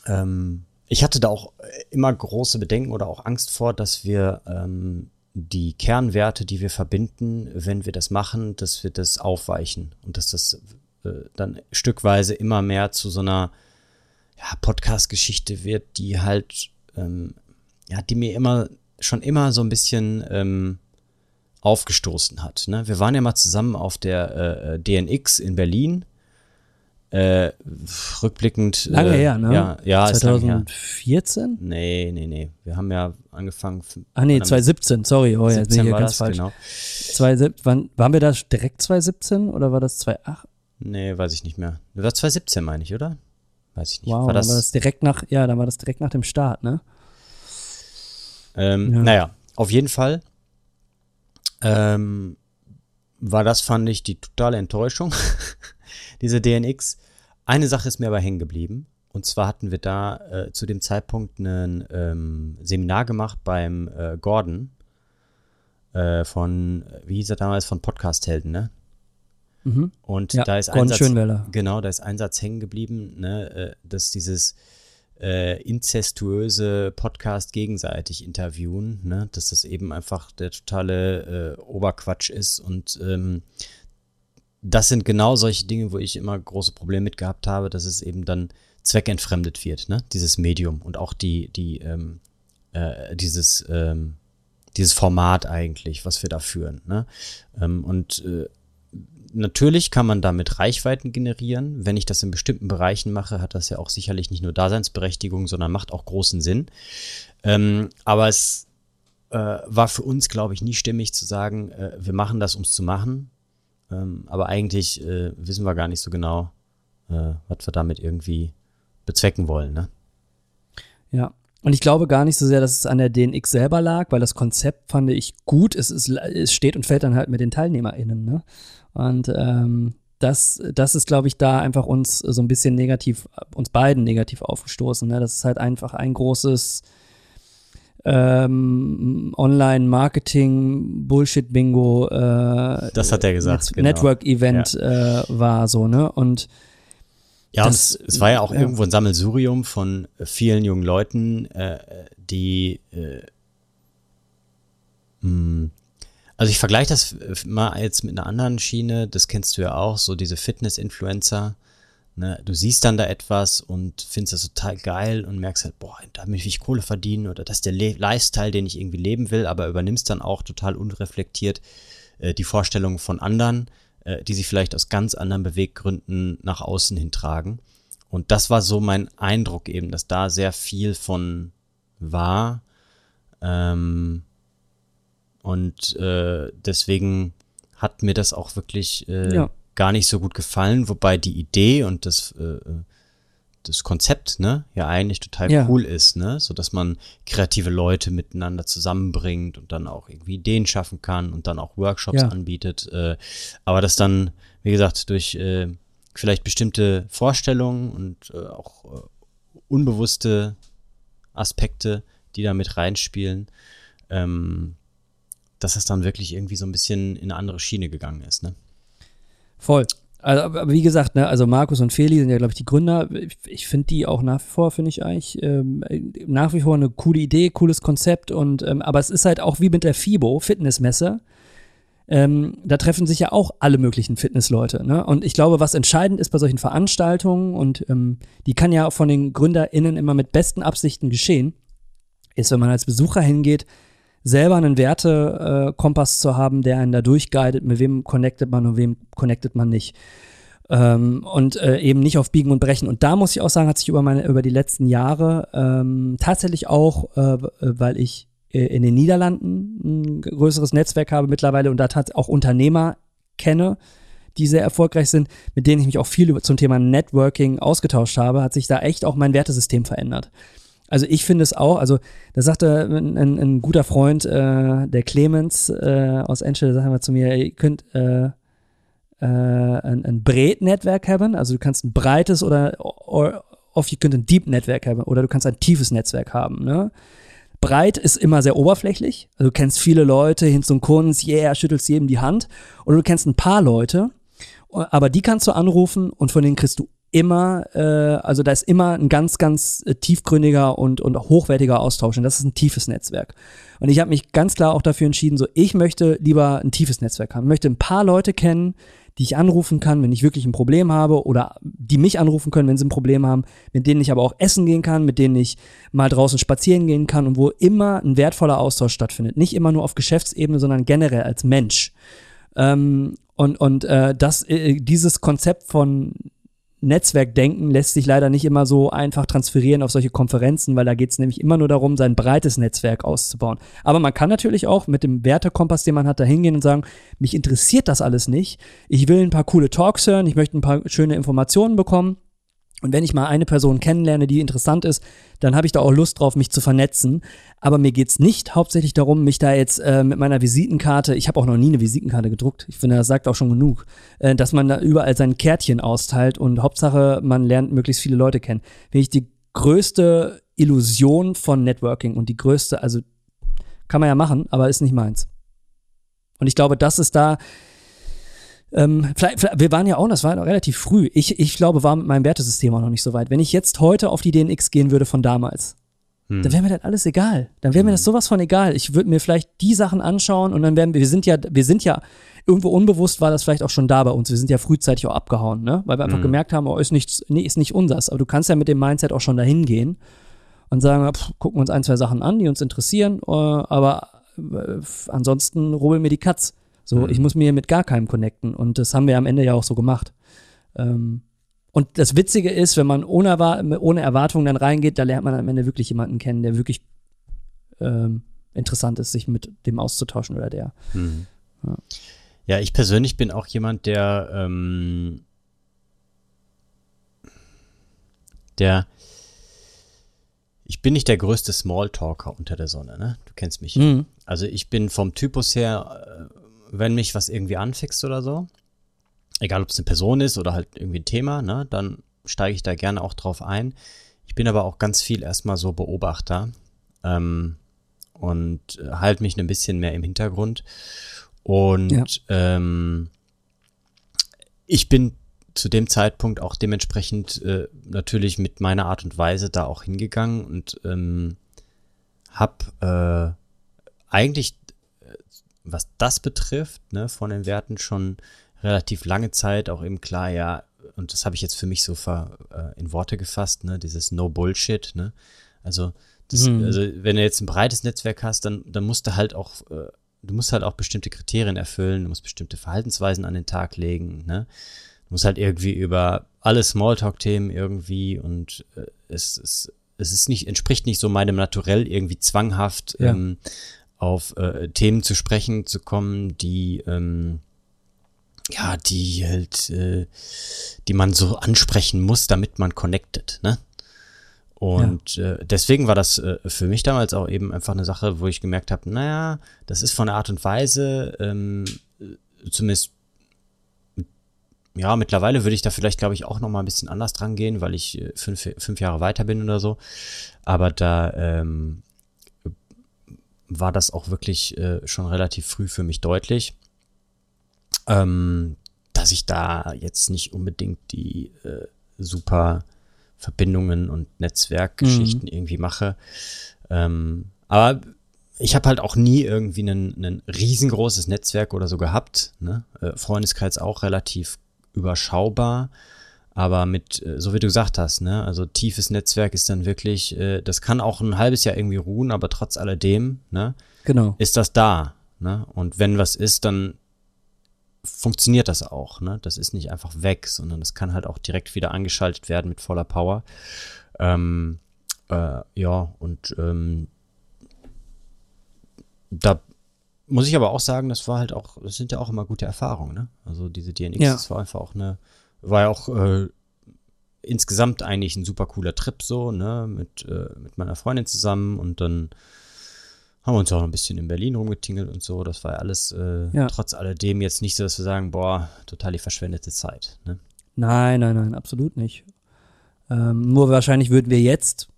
ähm, ich hatte da auch immer große Bedenken oder auch Angst vor, dass wir ähm, die Kernwerte, die wir verbinden, wenn wir das machen, dass wir das aufweichen und dass das äh, dann stückweise immer mehr zu so einer ja, Podcast-Geschichte wird, die halt, ähm, ja, die mir immer, schon immer so ein bisschen ähm, aufgestoßen hat. Ne? Wir waren ja mal zusammen auf der äh, äh DNX in Berlin. Äh, rückblickend. Lange äh, her, ne? Ja, ja 2014? Nee, nee, nee. Wir haben ja angefangen. Ah, nee, 2017, sorry. Oh, jetzt bin ich hier ganz das, falsch. Genau. 2017, wann, waren wir da direkt 2017 oder war das 2008? Nee, weiß ich nicht mehr. Das war 2017, meine ich, oder? Weiß ich nicht. Wow, war das, dann war das direkt nach, ja, dann war das direkt nach dem Start, ne? Ähm, ja. Naja, auf jeden Fall ähm, war das, fand ich, die totale Enttäuschung, diese DNX. Eine Sache ist mir aber hängen geblieben. Und zwar hatten wir da äh, zu dem Zeitpunkt ein ähm, Seminar gemacht beim äh, Gordon äh, von, wie hieß er damals, von Podcast-Helden, ne? Mhm. Und Ja, da ist ein Satz, genau, da ist ein Satz hängen geblieben, ne, äh, dass dieses äh, inzestuöse Podcast gegenseitig interviewen, ne, dass das eben einfach der totale äh, Oberquatsch ist und ähm, das sind genau solche Dinge, wo ich immer große Probleme mit gehabt habe, dass es eben dann zweckentfremdet wird, ne, dieses Medium und auch die, die, ähm, äh, dieses, ähm, dieses Format eigentlich, was wir da führen, ne, ähm, und äh, natürlich kann man damit Reichweiten generieren. Wenn ich das in bestimmten Bereichen mache, hat das ja auch sicherlich nicht nur Daseinsberechtigung, sondern macht auch großen Sinn. Ähm, aber es äh, war für uns, glaube ich, nie stimmig zu sagen, äh, wir machen das, um es zu machen. Ähm, aber eigentlich äh, wissen wir gar nicht so genau, äh, was wir damit irgendwie bezwecken wollen. Ne? Ja. Und ich glaube gar nicht so sehr, dass es an der DNX selber lag, weil das Konzept fand ich gut. Es, ist, es steht und fällt dann halt mit den TeilnehmerInnen. Ne? Und ähm, das, das ist, glaube ich, da einfach uns so ein bisschen negativ, uns beiden negativ aufgestoßen. Ne? Das ist halt einfach ein großes ähm, Online-Marketing-Bullshit-Bingo. Äh, Das hat er gesagt, Net genau. Network-Event äh, war so, ne? Und Ja, und Das- es, es war ja auch ja. irgendwo ein Sammelsurium von äh, vielen jungen Leuten, äh, die äh, mh, also ich vergleiche das äh, mal jetzt mit einer anderen Schiene, das kennst du ja auch, so diese Fitness-Influencer. Ne? Du siehst dann da etwas und findest das total geil und merkst halt, boah, damit will ich Kohle verdienen oder das ist der Le Lifestyle, den ich irgendwie leben will, aber übernimmst dann auch total unreflektiert äh, die Vorstellungen von anderen, äh, die sich vielleicht aus ganz anderen Beweggründen nach außen hintragen. Und das war so mein Eindruck eben, dass da sehr viel von war. Ähm, und äh, deswegen hat mir das auch wirklich äh, Ja. gar nicht so gut gefallen, wobei die Idee und das, äh, das Konzept, ne, ja eigentlich total Ja. cool ist, ne, so dass man kreative Leute miteinander zusammenbringt und dann auch irgendwie Ideen schaffen kann und dann auch Workshops Ja. anbietet, äh, aber das dann, wie gesagt, durch äh, vielleicht bestimmte Vorstellungen und äh, auch äh, unbewusste Aspekte, die da mit reinspielen, ähm, dass es dann wirklich irgendwie so ein bisschen in eine andere Schiene gegangen ist, ne? Voll. Also, aber wie gesagt, ne, also Markus und Feli sind ja, glaube ich, die Gründer. Ich, ich finde die auch nach wie vor, finde ich eigentlich, ähm, nach wie vor eine coole Idee, cooles Konzept. Und ähm, aber es ist halt auch wie mit der FIBO, Fitnessmesse. Ähm, da treffen sich ja auch alle möglichen Fitnessleute. Ne? Und ich glaube, was entscheidend ist bei solchen Veranstaltungen, und ähm, die kann ja von den GründerInnen immer mit besten Absichten geschehen, ist, wenn man als Besucher hingeht, selber einen Wertekompass zu haben, der einen da durchguidet, mit wem connectet man und wem connectet man nicht. Ähm, und äh, eben nicht auf Biegen und Brechen. Und da muss ich auch sagen, hat sich über meine, über die letzten Jahre ähm, tatsächlich auch, äh, weil ich äh, in den Niederlanden ein größeres Netzwerk habe mittlerweile und da auch Unternehmer kenne, die sehr erfolgreich sind, mit denen ich mich auch viel über, zum Thema Networking ausgetauscht habe, hat sich da echt auch mein Wertesystem verändert. Also ich finde es auch, also da sagte ein, ein, ein guter Freund, äh, der Clemens äh, aus Enschede, sagt mal zu mir, ihr könnt äh, äh, ein, ein Bret-Netzwerk haben, also du kannst ein breites oder oft ihr könnt ein Deep-Netzwerk haben oder du kannst ein tiefes Netzwerk haben. Ne? Breit ist immer sehr oberflächlich, also du kennst viele Leute, Hinz und Kunz, yeah, schüttelst jedem die Hand oder du kennst ein paar Leute, aber die kannst du anrufen und von denen kriegst du immer, äh, also da ist immer ein ganz, ganz äh, tiefgründiger und, und hochwertiger Austausch und das ist ein tiefes Netzwerk. Und ich habe mich ganz klar auch dafür entschieden, so ich möchte lieber ein tiefes Netzwerk haben, möchte ein paar Leute kennen, die ich anrufen kann, wenn ich wirklich ein Problem habe oder die mich anrufen können, wenn sie ein Problem haben, mit denen ich aber auch essen gehen kann, mit denen ich mal draußen spazieren gehen kann und wo immer ein wertvoller Austausch stattfindet. Nicht immer nur auf Geschäftsebene, sondern generell als Mensch. Ähm, und und äh, das, äh, dieses Konzept von Netzwerkdenken lässt sich leider nicht immer so einfach transferieren auf solche Konferenzen, weil da geht es nämlich immer nur darum, sein breites Netzwerk auszubauen. Aber man kann natürlich auch mit dem Wertekompass, den man hat, da hingehen und sagen, mich interessiert das alles nicht. Ich will ein paar coole Talks hören, ich möchte ein paar schöne Informationen bekommen. Und wenn ich mal eine Person kennenlerne, die interessant ist, dann habe ich da auch Lust drauf, mich zu vernetzen. Aber mir geht's nicht hauptsächlich darum, mich da jetzt äh, mit meiner Visitenkarte, ich habe auch noch nie eine Visitenkarte gedruckt, ich finde, das sagt auch schon genug, äh, dass man da überall sein Kärtchen austeilt und Hauptsache, man lernt möglichst viele Leute kennen. Wenn ich die größte Illusion von Networking und die größte, also kann man ja machen, aber ist nicht meins. Und ich glaube, das ist da, ähm, vielleicht, vielleicht, wir waren ja auch, das war relativ früh. Ich, ich glaube, war mit meinem Wertesystem auch noch nicht so weit. Wenn ich jetzt heute auf die DNX gehen würde von damals, hm. dann wäre mir das alles egal. Dann wäre mir das hm. sowas von egal. Ich würde mir vielleicht die Sachen anschauen und dann werden wir, wir sind ja, wir sind ja, irgendwo unbewusst war das vielleicht auch schon da bei uns. Wir sind ja frühzeitig auch abgehauen, ne? Weil wir einfach hm. gemerkt haben, oh, ist nichts, nee, ist nicht unseres. Aber du kannst ja mit dem Mindset auch schon dahin gehen und sagen, pff, gucken wir uns ein, zwei Sachen an, die uns interessieren, äh, aber äh, ansonsten rubbel mir die Katz. So, mhm. ich muss mir mit gar keinem connecten. Und das haben wir am Ende ja auch so gemacht. Ähm, und das Witzige ist, wenn man ohne, ohne Erwartungen dann reingeht, da lernt man am Ende wirklich jemanden kennen, der wirklich ähm, interessant ist, sich mit dem auszutauschen oder der. Mhm. Ja. ja. ich persönlich bin auch jemand, der, ähm, der, ich bin nicht der größte Smalltalker unter der Sonne, ne? Du kennst mich. Mhm. Also ich bin vom Typus her äh, wenn mich was irgendwie anfixt oder so, egal ob es eine Person ist oder halt irgendwie ein Thema, ne, dann steige ich da gerne auch drauf ein. Ich bin aber auch ganz viel erstmal so Beobachter ähm, und halte mich ein bisschen mehr im Hintergrund. Und ja. ähm, ich bin zu dem Zeitpunkt auch dementsprechend äh, natürlich mit meiner Art und Weise da auch hingegangen und ähm, habe äh, eigentlich was das betrifft, ne, von den Werten schon relativ lange Zeit auch eben klar, ja, und das habe ich jetzt für mich so ver, äh, in Worte gefasst, ne, dieses No Bullshit, ne? Also, das, mhm. also wenn du jetzt ein breites Netzwerk hast, dann, dann musst du halt auch, äh, du musst halt auch bestimmte Kriterien erfüllen, du musst bestimmte Verhaltensweisen an den Tag legen, ne? Du musst halt irgendwie über alle Smalltalk-Themen irgendwie und äh, es, es, es ist nicht, entspricht nicht so meinem Naturell irgendwie zwanghaft ja. ähm, auf äh, Themen zu sprechen zu kommen, die ähm, ja, die halt, äh, die man so ansprechen muss, damit man connected, ne? Und ja. äh, deswegen war das äh, für mich damals auch eben einfach eine Sache, wo ich gemerkt habe, naja, das ist von der Art und Weise, ähm, zumindest ja, mittlerweile würde ich da vielleicht, glaube ich, auch noch mal ein bisschen anders dran gehen, weil ich äh, fünf, fünf Jahre weiter bin oder so. Aber da ähm, war das auch wirklich äh, schon relativ früh für mich deutlich, ähm, dass ich da jetzt nicht unbedingt die äh, super Verbindungen und Netzwerkgeschichten mhm. irgendwie mache. Ähm, aber ich habe halt auch nie irgendwie ein riesengroßes Netzwerk oder so gehabt. Ne? Äh, Freundeskreis auch relativ überschaubar. Aber mit, äh, so wie du gesagt hast, ne, also tiefes Netzwerk ist dann wirklich, äh, das kann auch ein halbes Jahr irgendwie ruhen, aber trotz alledem, ne, genau. ist das da. Ne? Und wenn was ist, dann funktioniert das auch. Ne? Das ist nicht einfach weg, sondern das kann halt auch direkt wieder angeschaltet werden mit voller Power. Ähm, äh, ja, und ähm, da muss ich aber auch sagen, das war halt auch, das sind ja auch immer gute Erfahrungen. Ne? Also diese DNX, ja. das war einfach auch eine war ja auch äh, insgesamt eigentlich ein super cooler Trip so, ne, mit, äh, mit meiner Freundin zusammen und dann haben wir uns auch ein bisschen in Berlin rumgetingelt und so. Das war ja alles äh, ja. trotz alledem jetzt nicht so, dass wir sagen, boah, total die verschwendete Zeit. Ne? Nein, nein, nein, absolut nicht. Ähm, nur wahrscheinlich würden wir jetzt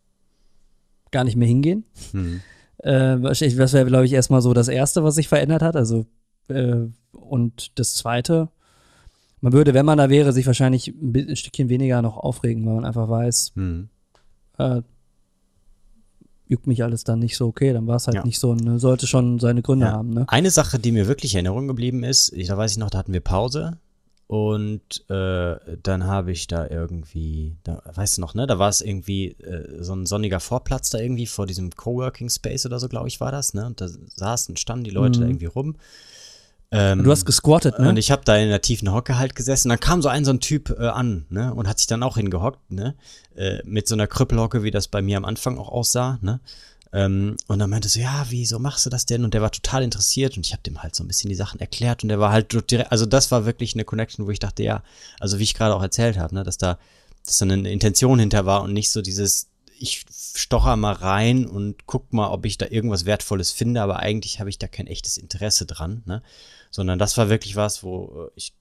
gar nicht mehr hingehen. Mhm. Äh, das wäre, glaube ich, erstmal so das Erste, was sich verändert hat. Also, äh, und das Zweite, man würde, wenn man da wäre, sich wahrscheinlich ein Stückchen weniger noch aufregen, weil man einfach weiß, hm. äh, juckt mich alles dann nicht so okay, dann war es halt ja. nicht so, ne, sollte schon seine Gründe ja. haben. Ne? Eine Sache, die mir wirklich in Erinnerung geblieben ist, ich, da weiß ich noch, da hatten wir Pause und äh, dann habe ich da irgendwie, da, weißt du noch, ne, da war es irgendwie äh, so ein sonniger Vorplatz da irgendwie vor diesem Coworking Space oder so, glaube ich, war das, ne, und da saßen, standen die Leute mhm. da irgendwie rum ähm, du hast gesquattet, ne? Und ich habe da in der tiefen Hocke halt gesessen. Dann kam so ein so ein Typ äh, an, ne? Und hat sich dann auch hingehockt, ne? Äh, mit so einer Krüppelhocke, wie das bei mir am Anfang auch aussah, ne? Ähm, und dann meinte so, ja, wieso machst du das denn? Und der war total interessiert und ich habe dem halt so ein bisschen die Sachen erklärt und der war halt direkt, also das war wirklich eine Connection, wo ich dachte, ja, also wie ich gerade auch erzählt habe, ne, dass da dass da eine Intention hinter war und nicht so dieses, ich stocher mal rein und guck mal, ob ich da irgendwas Wertvolles finde, aber eigentlich habe ich da kein echtes Interesse dran, ne? Sondern das war wirklich was, wo äh, ich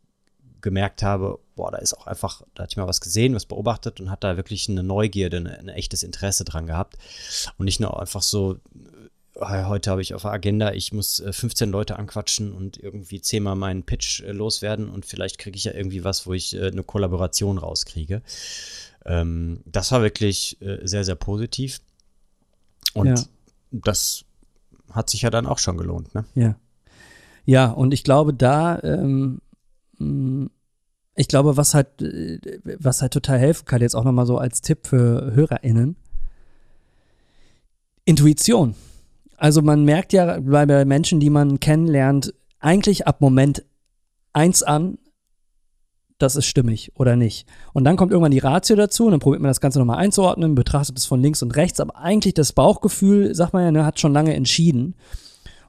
gemerkt habe, boah, da ist auch einfach, da hatte ich mal was gesehen, was beobachtet und hat da wirklich eine Neugierde, ein, ein echtes Interesse dran gehabt. Und nicht nur einfach so, äh, heute habe ich auf der Agenda, ich muss 15 äh, Leute anquatschen und irgendwie zehnmal meinen Pitch loswerden und vielleicht kriege ich ja irgendwie was, wo ich eine Kollaboration rauskriege. Ähm, das war wirklich sehr, sehr positiv. Und ja. das hat sich ja dann auch schon gelohnt, ne? Ja. Ja, und ich glaube, da, ähm, mm, ich glaube, was halt, äh, was halt total helfen kann, jetzt auch nochmal so als Tipp für HörerInnen, Intuition. Also man merkt ja bei Menschen, die man kennenlernt, eigentlich ab Moment eins an, das ist stimmig oder nicht. Und dann kommt irgendwann die Ratio dazu und dann probiert man das Ganze nochmal einzuordnen, betrachtet es von links und rechts, aber eigentlich das Bauchgefühl, sagt man ja, ne, hat schon lange entschieden.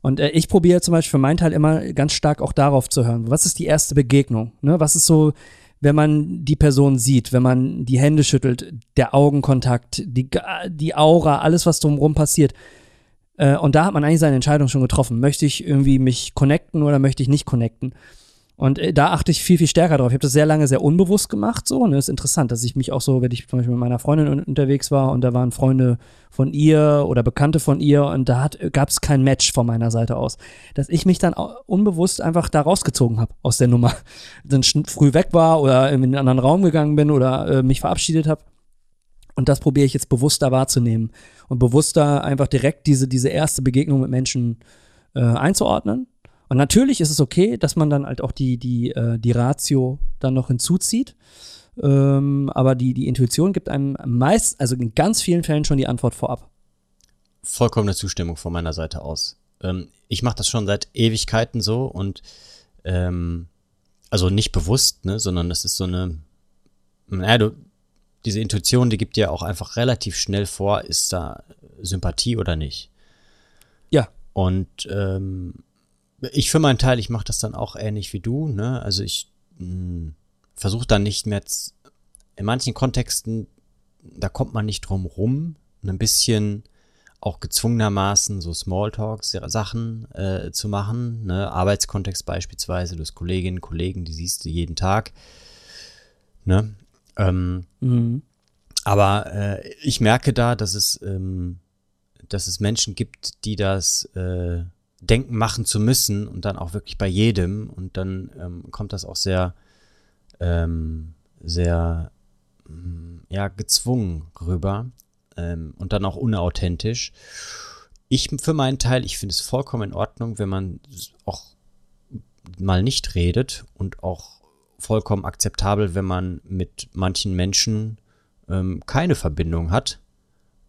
Und äh, ich probiere zum Beispiel für meinen Teil immer ganz stark auch darauf zu hören. Was ist die erste Begegnung? Ne? Was ist so, wenn man die Person sieht, wenn man die Hände schüttelt, der Augenkontakt, die, die Aura, alles, was drumherum passiert. Äh, und da hat man eigentlich seine Entscheidung schon getroffen. Möchte ich irgendwie mich connecten oder möchte ich nicht connecten? Und äh, da achte ich viel, viel stärker drauf. Ich habe das sehr lange sehr unbewusst gemacht, so. Und es ist interessant, dass ich mich auch so, wenn ich zum Beispiel mit meiner Freundin unterwegs war und da waren Freunde von ihr oder Bekannte von ihr und da gab es kein Match von meiner Seite aus. Dass ich mich dann unbewusst einfach da rausgezogen habe aus der Nummer. Dann früh weg war oder in einen anderen Raum gegangen bin oder äh, mich verabschiedet habe. Und das probiere ich jetzt bewusster wahrzunehmen und bewusster einfach direkt diese, diese erste Begegnung mit Menschen äh, einzuordnen und natürlich ist es okay, dass man dann halt auch die, die, äh, die Ratio dann noch hinzuzieht. Ähm, aber die, die Intuition gibt einem meist, also in ganz vielen Fällen schon die Antwort vorab. Vollkommene Zustimmung von meiner Seite aus. Ähm, ich mache das schon seit Ewigkeiten so und ähm, also nicht bewusst, ne, sondern das ist so eine, naja, du, diese Intuition, die gibt dir auch einfach relativ schnell vor, ist da Sympathie oder nicht. Ja. Und ähm, ich für meinen Teil, ich mache das dann auch ähnlich wie du, ne? Also ich hm, versuche dann nicht mehr in manchen Kontexten, da kommt man nicht drum rum, ein bisschen auch gezwungenermaßen so Smalltalk-Sachen äh, zu machen, ne? Arbeitskontext beispielsweise, du hast Kolleginnen, Kollegen, die siehst du jeden Tag, ne? Ähm, mhm. Aber äh, ich merke da, dass es, ähm, dass es Menschen gibt, die das äh, denken machen zu müssen und dann auch wirklich bei jedem und dann ähm, kommt das auch sehr, ähm, sehr, mm, ja, gezwungen rüber ähm, und dann auch unauthentisch. Ich für meinen Teil, ich finde es vollkommen in Ordnung, wenn man auch mal nicht redet und auch vollkommen akzeptabel, wenn man mit manchen Menschen ähm, keine Verbindung hat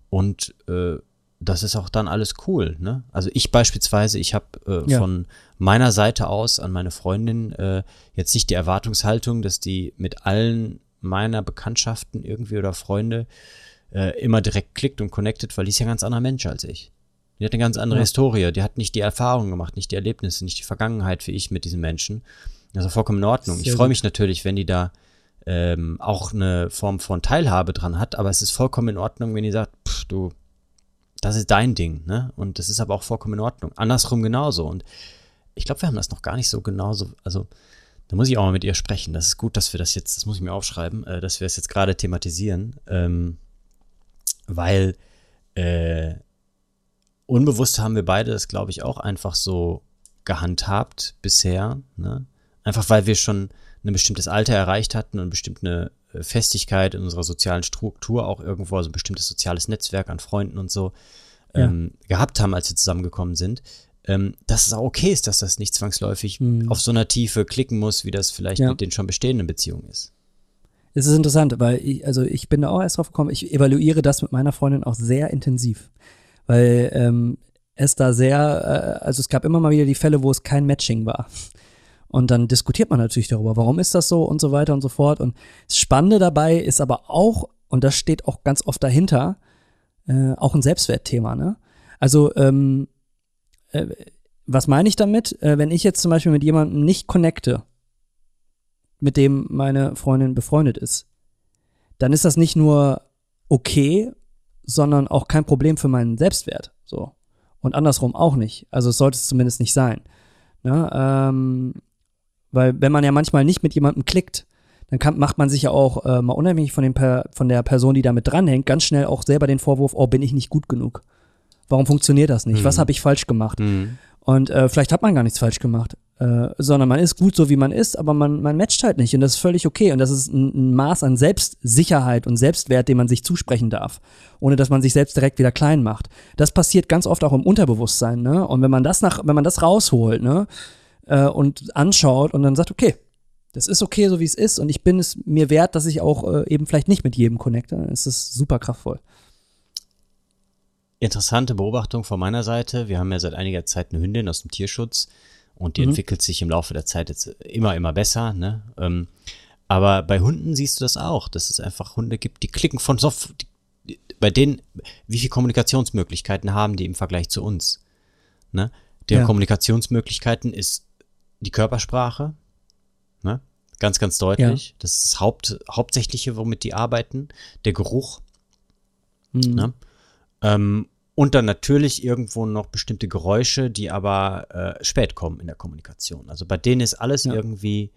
und äh, das ist auch dann alles cool. Ne? Also ich beispielsweise, ich habe äh, ja. von meiner Seite aus an meine Freundin äh, jetzt nicht die Erwartungshaltung, dass die mit allen meiner Bekanntschaften irgendwie oder Freunde äh, immer direkt klickt und connected, weil die ist ja ein ganz anderer Mensch als ich. Die hat eine ganz andere ja. Historie, die hat nicht die Erfahrungen gemacht, nicht die Erlebnisse, nicht die Vergangenheit wie ich mit diesen Menschen. Also vollkommen in Ordnung. Sehr ich freue mich natürlich, wenn die da ähm, auch eine Form von Teilhabe dran hat, aber es ist vollkommen in Ordnung, wenn die sagt, pff, du, das ist dein Ding, ne? Und das ist aber auch vollkommen in Ordnung. Andersrum genauso. Und ich glaube, wir haben das noch gar nicht so genauso. Also, da muss ich auch mal mit ihr sprechen. Das ist gut, dass wir das jetzt, das muss ich mir aufschreiben, äh, dass wir es jetzt gerade thematisieren. Ähm, weil äh, unbewusst haben wir beide das, glaube ich, auch einfach so gehandhabt bisher. Ne? Einfach weil wir schon ein bestimmtes Alter erreicht hatten und bestimmt eine Festigkeit in unserer sozialen Struktur auch irgendwo, also ein bestimmtes soziales Netzwerk an Freunden und so ja. ähm, gehabt haben, als wir zusammengekommen sind, ähm, dass es auch okay ist, dass das nicht zwangsläufig mhm. auf so einer Tiefe klicken muss, wie das vielleicht ja. mit den schon bestehenden Beziehungen ist. Es ist interessant, weil ich, also ich bin da auch erst drauf gekommen, ich evaluiere das mit meiner Freundin auch sehr intensiv. Weil ähm, es da sehr, äh, also es gab immer mal wieder die Fälle, wo es kein Matching war. Und dann diskutiert man natürlich darüber, warum ist das so und so weiter und so fort. Und das Spannende dabei ist aber auch, und das steht auch ganz oft dahinter, äh, auch ein Selbstwertthema. Ne? Also, ähm, äh, was meine ich damit? Äh, wenn ich jetzt zum Beispiel mit jemandem nicht connecte, mit dem meine Freundin befreundet ist, dann ist das nicht nur okay, sondern auch kein Problem für meinen Selbstwert. So. Und andersrum auch nicht. Also es sollte es zumindest nicht sein. Ne? Ähm, weil wenn man ja manchmal nicht mit jemandem klickt, dann kann, macht man sich ja auch äh, mal unabhängig von, dem per, von der Person, die damit dranhängt, ganz schnell auch selber den Vorwurf, oh, bin ich nicht gut genug? Warum funktioniert das nicht? Mhm. Was habe ich falsch gemacht? Mhm. Und äh, vielleicht hat man gar nichts falsch gemacht, äh, sondern man ist gut so, wie man ist, aber man, man matcht halt nicht und das ist völlig okay. Und das ist ein, ein Maß an Selbstsicherheit und Selbstwert, den man sich zusprechen darf, ohne dass man sich selbst direkt wieder klein macht. Das passiert ganz oft auch im Unterbewusstsein, ne? Und wenn man das nach, wenn man das rausholt, ne? Äh, und anschaut und dann sagt, okay, das ist okay, so wie es ist und ich bin es mir wert, dass ich auch äh, eben vielleicht nicht mit jedem connecte. Es ist super kraftvoll. Interessante Beobachtung von meiner Seite. Wir haben ja seit einiger Zeit eine Hündin aus dem Tierschutz und die mhm. entwickelt sich im Laufe der Zeit jetzt immer, immer besser. Ne? Ähm, aber bei Hunden siehst du das auch, dass es einfach Hunde gibt, die klicken von so, die, bei denen, wie viele Kommunikationsmöglichkeiten haben die im Vergleich zu uns? Ne? Der ja. Kommunikationsmöglichkeiten ist die Körpersprache, Ne? Ganz, ganz deutlich. Ja. Das ist das Haupt, Hauptsächliche, womit die arbeiten. Der Geruch. Mhm. Ne? Ähm, und dann natürlich irgendwo noch bestimmte Geräusche, die aber äh, spät kommen in der Kommunikation. Also bei denen ist alles ja. irgendwie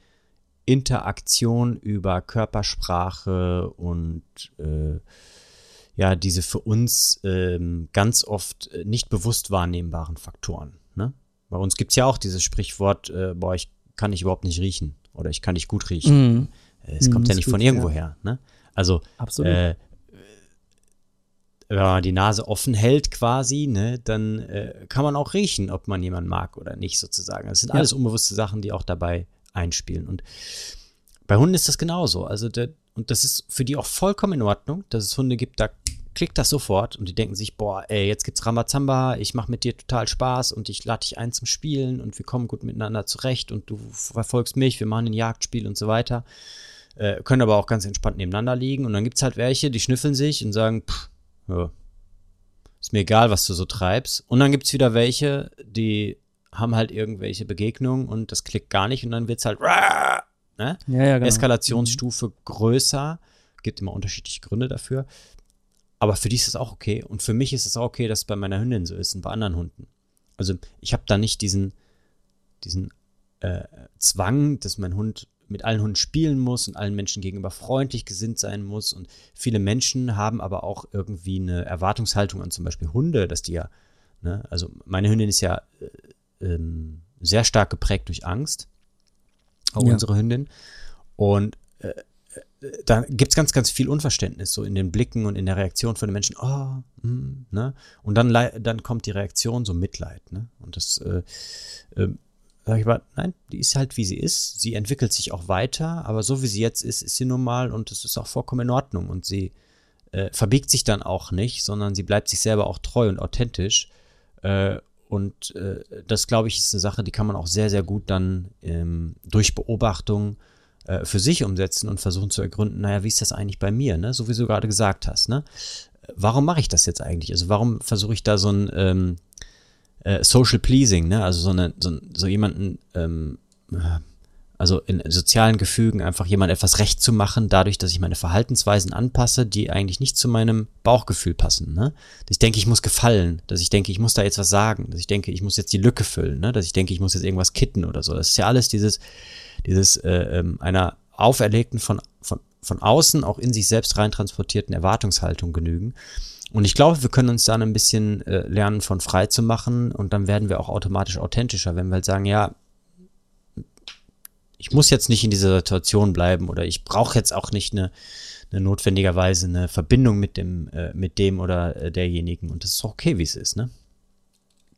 Interaktion über Körpersprache und äh, ja, diese für uns ähm, ganz oft äh, nicht bewusst wahrnehmbaren Faktoren. Ne? Bei uns gibt es ja auch dieses Sprichwort, äh, boah, ich kann ich überhaupt nicht riechen oder ich kann dich gut riechen. Mm. Es kommt mm, ja nicht von irgendwo ja. her. Ne? Also äh, wenn man die Nase offen hält quasi, ne, dann äh, kann man auch riechen, ob man jemanden mag oder nicht sozusagen. Das sind ja. alles unbewusste Sachen, die auch dabei einspielen. Und bei Hunden ist das genauso. Also der, und das ist für die auch vollkommen in Ordnung, dass es Hunde gibt, da klickt das sofort und die denken sich, boah, ey, jetzt gibt's Ramazamba, ich mache mit dir total Spaß und ich lade dich ein zum Spielen und wir kommen gut miteinander zurecht und du verfolgst mich, wir machen ein Jagdspiel und so weiter. Äh, können aber auch ganz entspannt nebeneinander liegen und dann gibt's halt welche, die schnüffeln sich und sagen, pff, ja, ist mir egal, was du so treibst. Und dann gibt's wieder welche, die haben halt irgendwelche Begegnungen und das klickt gar nicht und dann wird's halt ne? ja, ja, genau. Eskalationsstufe größer. Gibt immer unterschiedliche Gründe dafür. Aber für die ist es auch okay. Und für mich ist es auch okay, dass es bei meiner Hündin so ist und bei anderen Hunden. Also ich habe da nicht diesen, diesen äh, Zwang, dass mein Hund mit allen Hunden spielen muss und allen Menschen gegenüber freundlich gesinnt sein muss. Und viele Menschen haben aber auch irgendwie eine Erwartungshaltung an zum Beispiel Hunde, dass die ja, ne, also meine Hündin ist ja äh, ähm, sehr stark geprägt durch Angst, auch ja. unsere Hündin. Und äh, da gibt es ganz, ganz viel Unverständnis, so in den Blicken und in der Reaktion von den Menschen, oh, mm, ne? Und dann, dann kommt die Reaktion, so Mitleid, ne? Und das, äh, äh, sag ich mal, nein, die ist halt wie sie ist. Sie entwickelt sich auch weiter, aber so wie sie jetzt ist, ist sie normal und es ist auch vollkommen in Ordnung. Und sie äh, verbiegt sich dann auch nicht, sondern sie bleibt sich selber auch treu und authentisch. Äh, und äh, das, glaube ich, ist eine Sache, die kann man auch sehr, sehr gut dann ähm, durch Beobachtung äh, für sich umsetzen und versuchen zu ergründen, naja, wie ist das eigentlich bei mir, ne? So wie du gerade gesagt hast, ne? Warum mache ich das jetzt eigentlich? Also warum versuche ich da so ein ähm, äh, Social Pleasing, ne? Also so, eine, so, so jemanden, ähm, also in sozialen Gefügen einfach jemand etwas recht zu machen, dadurch, dass ich meine Verhaltensweisen anpasse, die eigentlich nicht zu meinem Bauchgefühl passen. Ne? Dass ich denke, ich muss gefallen, dass ich denke, ich muss da jetzt was sagen, dass ich denke, ich muss jetzt die Lücke füllen, ne? dass ich denke, ich muss jetzt irgendwas kitten oder so. Das ist ja alles dieses, dieses äh, ähm, einer auferlegten von, von, von außen auch in sich selbst reintransportierten Erwartungshaltung genügen. Und ich glaube, wir können uns dann ein bisschen äh, lernen, von frei zu machen und dann werden wir auch automatisch authentischer, wenn wir halt sagen, ja, ich muss jetzt nicht in dieser Situation bleiben oder ich brauche jetzt auch nicht eine, eine notwendigerweise eine Verbindung mit dem, äh, mit dem oder äh, derjenigen. Und das ist okay, wie es ist, ne?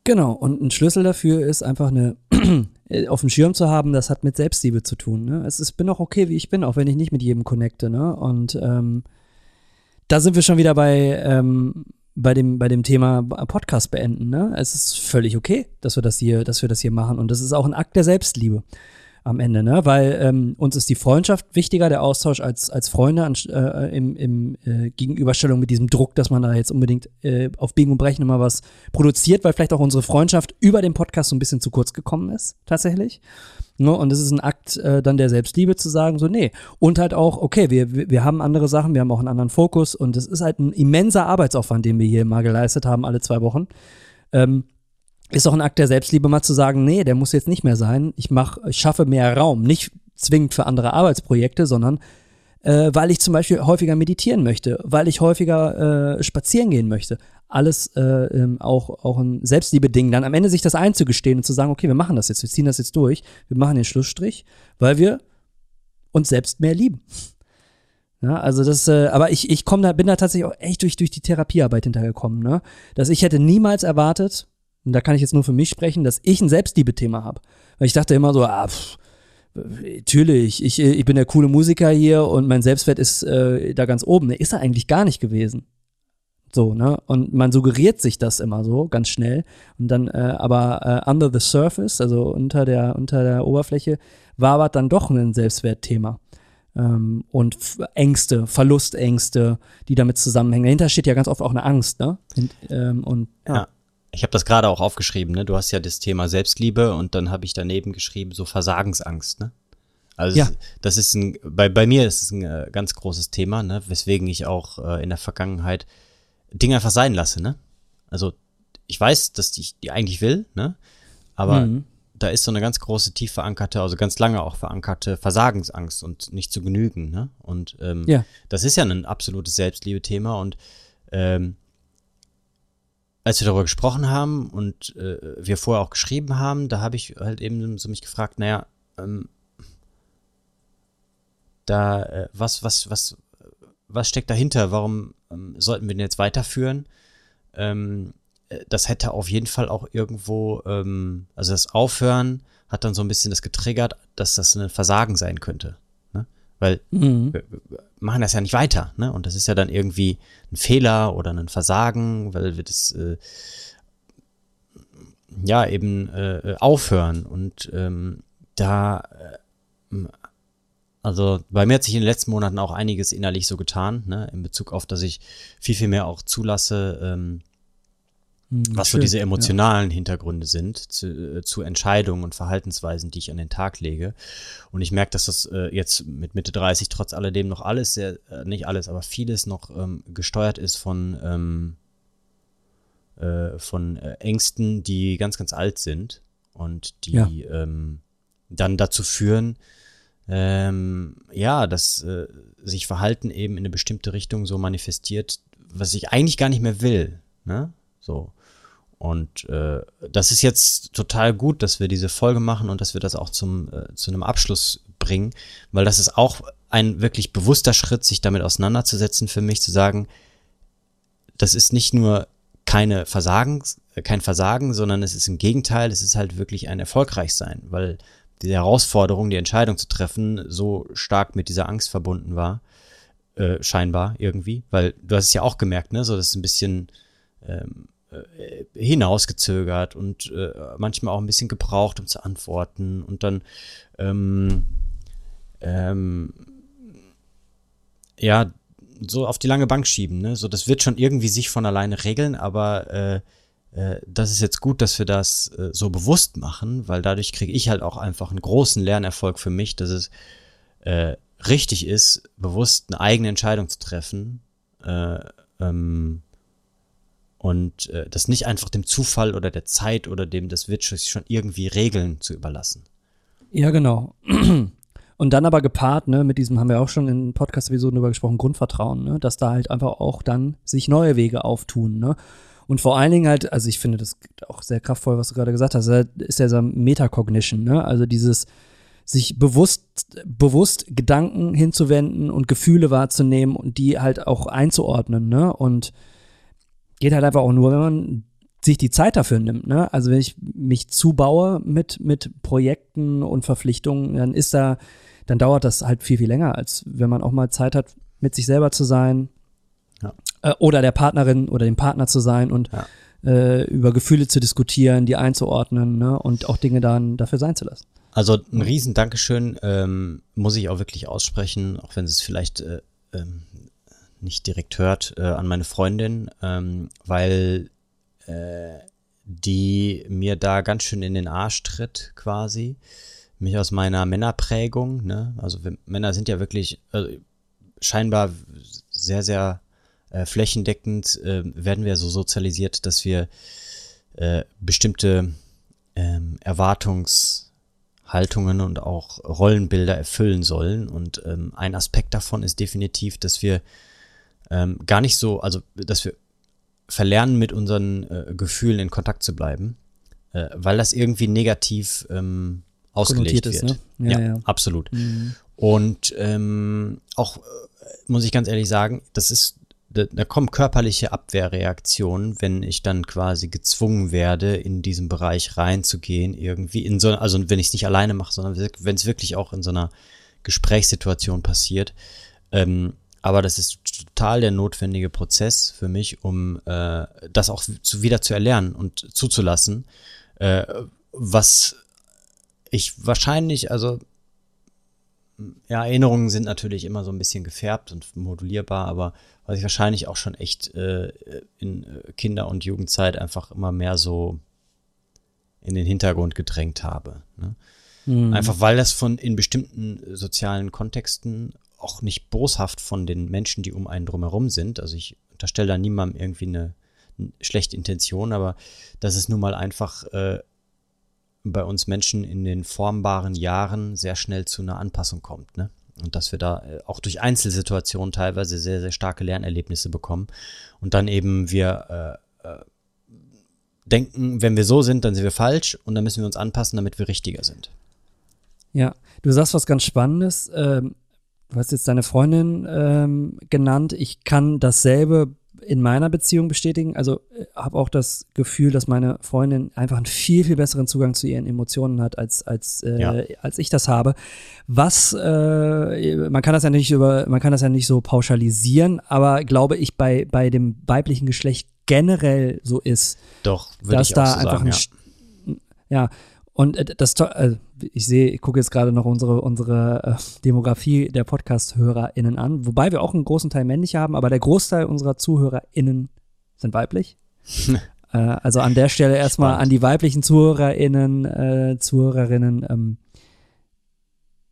Genau, und ein Schlüssel dafür ist einfach eine auf dem Schirm zu haben, das hat mit Selbstliebe zu tun. Ne? Es ist, bin auch okay, wie ich bin, auch wenn ich nicht mit jedem connecte. Ne? Und ähm, da sind wir schon wieder bei, ähm, bei, dem, bei dem Thema Podcast beenden. Ne? Es ist völlig okay, dass wir das hier, dass wir das hier machen. Und das ist auch ein Akt der Selbstliebe. Am Ende, ne? Weil ähm, uns ist die Freundschaft wichtiger, der Austausch als, als Freunde an, äh, im, im äh, Gegenüberstellung mit diesem Druck, dass man da jetzt unbedingt äh, auf Biegen und Brechen immer was produziert, weil vielleicht auch unsere Freundschaft über den Podcast so ein bisschen zu kurz gekommen ist, tatsächlich. Ne? Und es ist ein Akt äh, dann der Selbstliebe zu sagen, so, nee. Und halt auch, okay, wir, wir haben andere Sachen, wir haben auch einen anderen Fokus und es ist halt ein immenser Arbeitsaufwand, den wir hier mal geleistet haben, alle zwei Wochen. Ähm, ist auch ein Akt der Selbstliebe, mal zu sagen, nee, der muss jetzt nicht mehr sein. Ich mach, ich schaffe mehr Raum, nicht zwingend für andere Arbeitsprojekte, sondern äh, weil ich zum Beispiel häufiger meditieren möchte, weil ich häufiger äh, spazieren gehen möchte. Alles äh, ähm, auch, auch ein Selbstliebe-Ding. Dann am Ende sich das einzugestehen und zu sagen, okay, wir machen das jetzt, wir ziehen das jetzt durch, wir machen den Schlussstrich, weil wir uns selbst mehr lieben. Ja, also das, äh, aber ich, ich komme da, bin da tatsächlich auch echt durch, durch die Therapiearbeit hintergekommen, ne? Dass ich hätte niemals erwartet, und da kann ich jetzt nur für mich sprechen, dass ich ein Selbstliebe-Thema habe. Weil ich dachte immer so, ah, pff, natürlich, ich, ich bin der coole Musiker hier und mein Selbstwert ist äh, da ganz oben. Ist er eigentlich gar nicht gewesen. So, ne? Und man suggeriert sich das immer so, ganz schnell. Und dann, äh, aber äh, under the surface, also unter der, unter der Oberfläche, war aber dann doch ein Selbstwertthema. Ähm, und Ängste, Verlustängste, die damit zusammenhängen. Dahinter steht ja ganz oft auch eine Angst, ne? Und, ähm, und ja. ja. Ich habe das gerade auch aufgeschrieben, ne? Du hast ja das Thema Selbstliebe und dann habe ich daneben geschrieben, so Versagensangst, ne? Also ja. das ist ein, bei, bei mir ist es ein äh, ganz großes Thema, ne? weswegen ich auch äh, in der Vergangenheit Dinge einfach sein lasse, ne? Also ich weiß, dass ich die eigentlich will, ne? Aber mhm. da ist so eine ganz große, tief verankerte, also ganz lange auch verankerte Versagensangst und nicht zu genügen, ne? Und ähm, ja. das ist ja ein absolutes Selbstliebe-Thema und ähm, als wir darüber gesprochen haben und äh, wir vorher auch geschrieben haben, da habe ich halt eben so mich gefragt, naja, ähm, da, äh, was, was, was, was steckt dahinter? Warum ähm, sollten wir den jetzt weiterführen? Ähm, äh, das hätte auf jeden Fall auch irgendwo, ähm, also das Aufhören hat dann so ein bisschen das getriggert, dass das ein Versagen sein könnte. Ne? Weil mhm. Machen das ja nicht weiter, ne? Und das ist ja dann irgendwie ein Fehler oder ein Versagen, weil wir das äh, ja eben äh, aufhören. Und ähm, da, äh, also bei mir hat sich in den letzten Monaten auch einiges innerlich so getan, ne? in Bezug auf, dass ich viel, viel mehr auch zulasse, ähm, hm, was Schön, so diese emotionalen ja. Hintergründe sind zu, äh, zu, Entscheidungen und Verhaltensweisen, die ich an den Tag lege. Und ich merke, dass das äh, jetzt mit Mitte 30 trotz alledem noch alles, sehr, äh, nicht alles, aber vieles noch ähm, gesteuert ist von, ähm, äh, von äh, Ängsten, die ganz, ganz alt sind und die ja. ähm, dann dazu führen, ähm, ja, dass äh, sich Verhalten eben in eine bestimmte Richtung so manifestiert, was ich eigentlich gar nicht mehr will. Ne? So. Und äh, das ist jetzt total gut, dass wir diese Folge machen und dass wir das auch zum, äh, zu einem Abschluss bringen, weil das ist auch ein wirklich bewusster Schritt, sich damit auseinanderzusetzen, für mich zu sagen, das ist nicht nur keine Versagen, äh, kein Versagen, sondern es ist im Gegenteil, es ist halt wirklich ein Erfolgreichsein, weil die Herausforderung, die Entscheidung zu treffen, so stark mit dieser Angst verbunden war, äh, scheinbar irgendwie, weil du hast es ja auch gemerkt, ne, so das ist ein bisschen ähm, äh, hinausgezögert und äh, manchmal auch ein bisschen gebraucht, um zu antworten und dann ähm, ähm, ja so auf die lange Bank schieben. Ne? So, das wird schon irgendwie sich von alleine regeln, aber äh, äh, das ist jetzt gut, dass wir das äh, so bewusst machen, weil dadurch kriege ich halt auch einfach einen großen Lernerfolg für mich, dass es äh, richtig ist, bewusst eine eigene Entscheidung zu treffen. Äh, ähm, und äh, das nicht einfach dem Zufall oder der Zeit oder dem, das wird schon irgendwie Regeln zu überlassen. Ja, genau. Und dann aber gepaart, ne, mit diesem haben wir auch schon in Podcast-Episoden darüber gesprochen, Grundvertrauen, ne, dass da halt einfach auch dann sich neue Wege auftun, ne. Und vor allen Dingen halt, also ich finde das auch sehr kraftvoll, was du gerade gesagt hast, ist ja so Metacognition, ne, also dieses sich bewusst, bewusst Gedanken hinzuwenden und Gefühle wahrzunehmen und die halt auch einzuordnen, ne, und geht halt einfach auch nur, wenn man sich die Zeit dafür nimmt. Ne? Also wenn ich mich zubaue mit, mit Projekten und Verpflichtungen, dann ist da, dann dauert das halt viel, viel länger, als wenn man auch mal Zeit hat, mit sich selber zu sein. Ja. Äh, oder der Partnerin oder dem Partner zu sein und ja. äh, über Gefühle zu diskutieren, die einzuordnen ne? und auch Dinge dann dafür sein zu lassen. Also ein riesen Dankeschön ähm, muss ich auch wirklich aussprechen, auch wenn es vielleicht äh, ähm, nicht direkt hört, äh, an meine Freundin, ähm, weil äh, die mir da ganz schön in den Arsch tritt quasi. Mich aus meiner Männerprägung, ne? Also wir, Männer sind ja wirklich äh, scheinbar sehr, sehr äh, flächendeckend äh, werden wir so sozialisiert, dass wir äh, bestimmte ähm, Erwartungshaltungen und auch Rollenbilder erfüllen sollen. Und ähm, ein Aspekt davon ist definitiv, dass wir ähm, gar nicht so, also dass wir verlernen, mit unseren äh, Gefühlen in Kontakt zu bleiben, äh, weil das irgendwie negativ ähm, ausgelegt ist, wird. Ne? Ja, ja, ja, absolut. Mhm. Und ähm, auch, äh, muss ich ganz ehrlich sagen, das ist da, da kommen körperliche Abwehrreaktionen, wenn ich dann quasi gezwungen werde, in diesen Bereich reinzugehen, irgendwie in so, also wenn ich es nicht alleine mache, sondern wenn es wirklich auch in so einer Gesprächssituation passiert. Ähm, aber das ist total der notwendige Prozess für mich, um äh, das auch zu, wieder zu erlernen und zuzulassen, äh, was ich wahrscheinlich, also ja, Erinnerungen sind natürlich immer so ein bisschen gefärbt und modulierbar, aber was ich wahrscheinlich auch schon echt äh, in Kinder- und Jugendzeit einfach immer mehr so in den Hintergrund gedrängt habe. Ne? Mhm. Einfach weil das von in bestimmten sozialen Kontexten auch nicht boshaft von den Menschen, die um einen drumherum sind. Also ich unterstelle da niemandem irgendwie eine, eine schlechte Intention, aber das ist nun mal einfach äh, bei uns Menschen in den formbaren Jahren sehr schnell zu einer Anpassung kommt. Ne? Und dass wir da äh, auch durch Einzelsituationen teilweise sehr, sehr starke Lernerlebnisse bekommen. Und dann eben wir äh, äh, denken, wenn wir so sind, dann sind wir falsch und dann müssen wir uns anpassen, damit wir richtiger sind. Ja, du sagst was ganz Spannendes. Ähm, du hast jetzt deine Freundin ähm, genannt. Ich kann dasselbe in meiner Beziehung bestätigen. Also äh, habe auch das Gefühl, dass meine Freundin einfach einen viel, viel besseren Zugang zu ihren Emotionen hat, als, als, äh, ja. als ich das habe. Was, äh, man kann das ja nicht über, man kann das ja nicht so pauschalisieren, aber glaube ich, bei, bei dem weiblichen Geschlecht generell so ist, Doch, dass da so einfach sagen, ein, ja. ja, und äh, das, äh, ich sehe, ich gucke jetzt gerade noch unsere, unsere äh, Demografie der Podcast-HörerInnen an, wobei wir auch einen großen Teil männliche haben, aber der Großteil unserer ZuhörerInnen sind weiblich. also an der Stelle erstmal Spannend. an die weiblichen ZuhörerInnen, äh, Zuhörerinnen, ähm,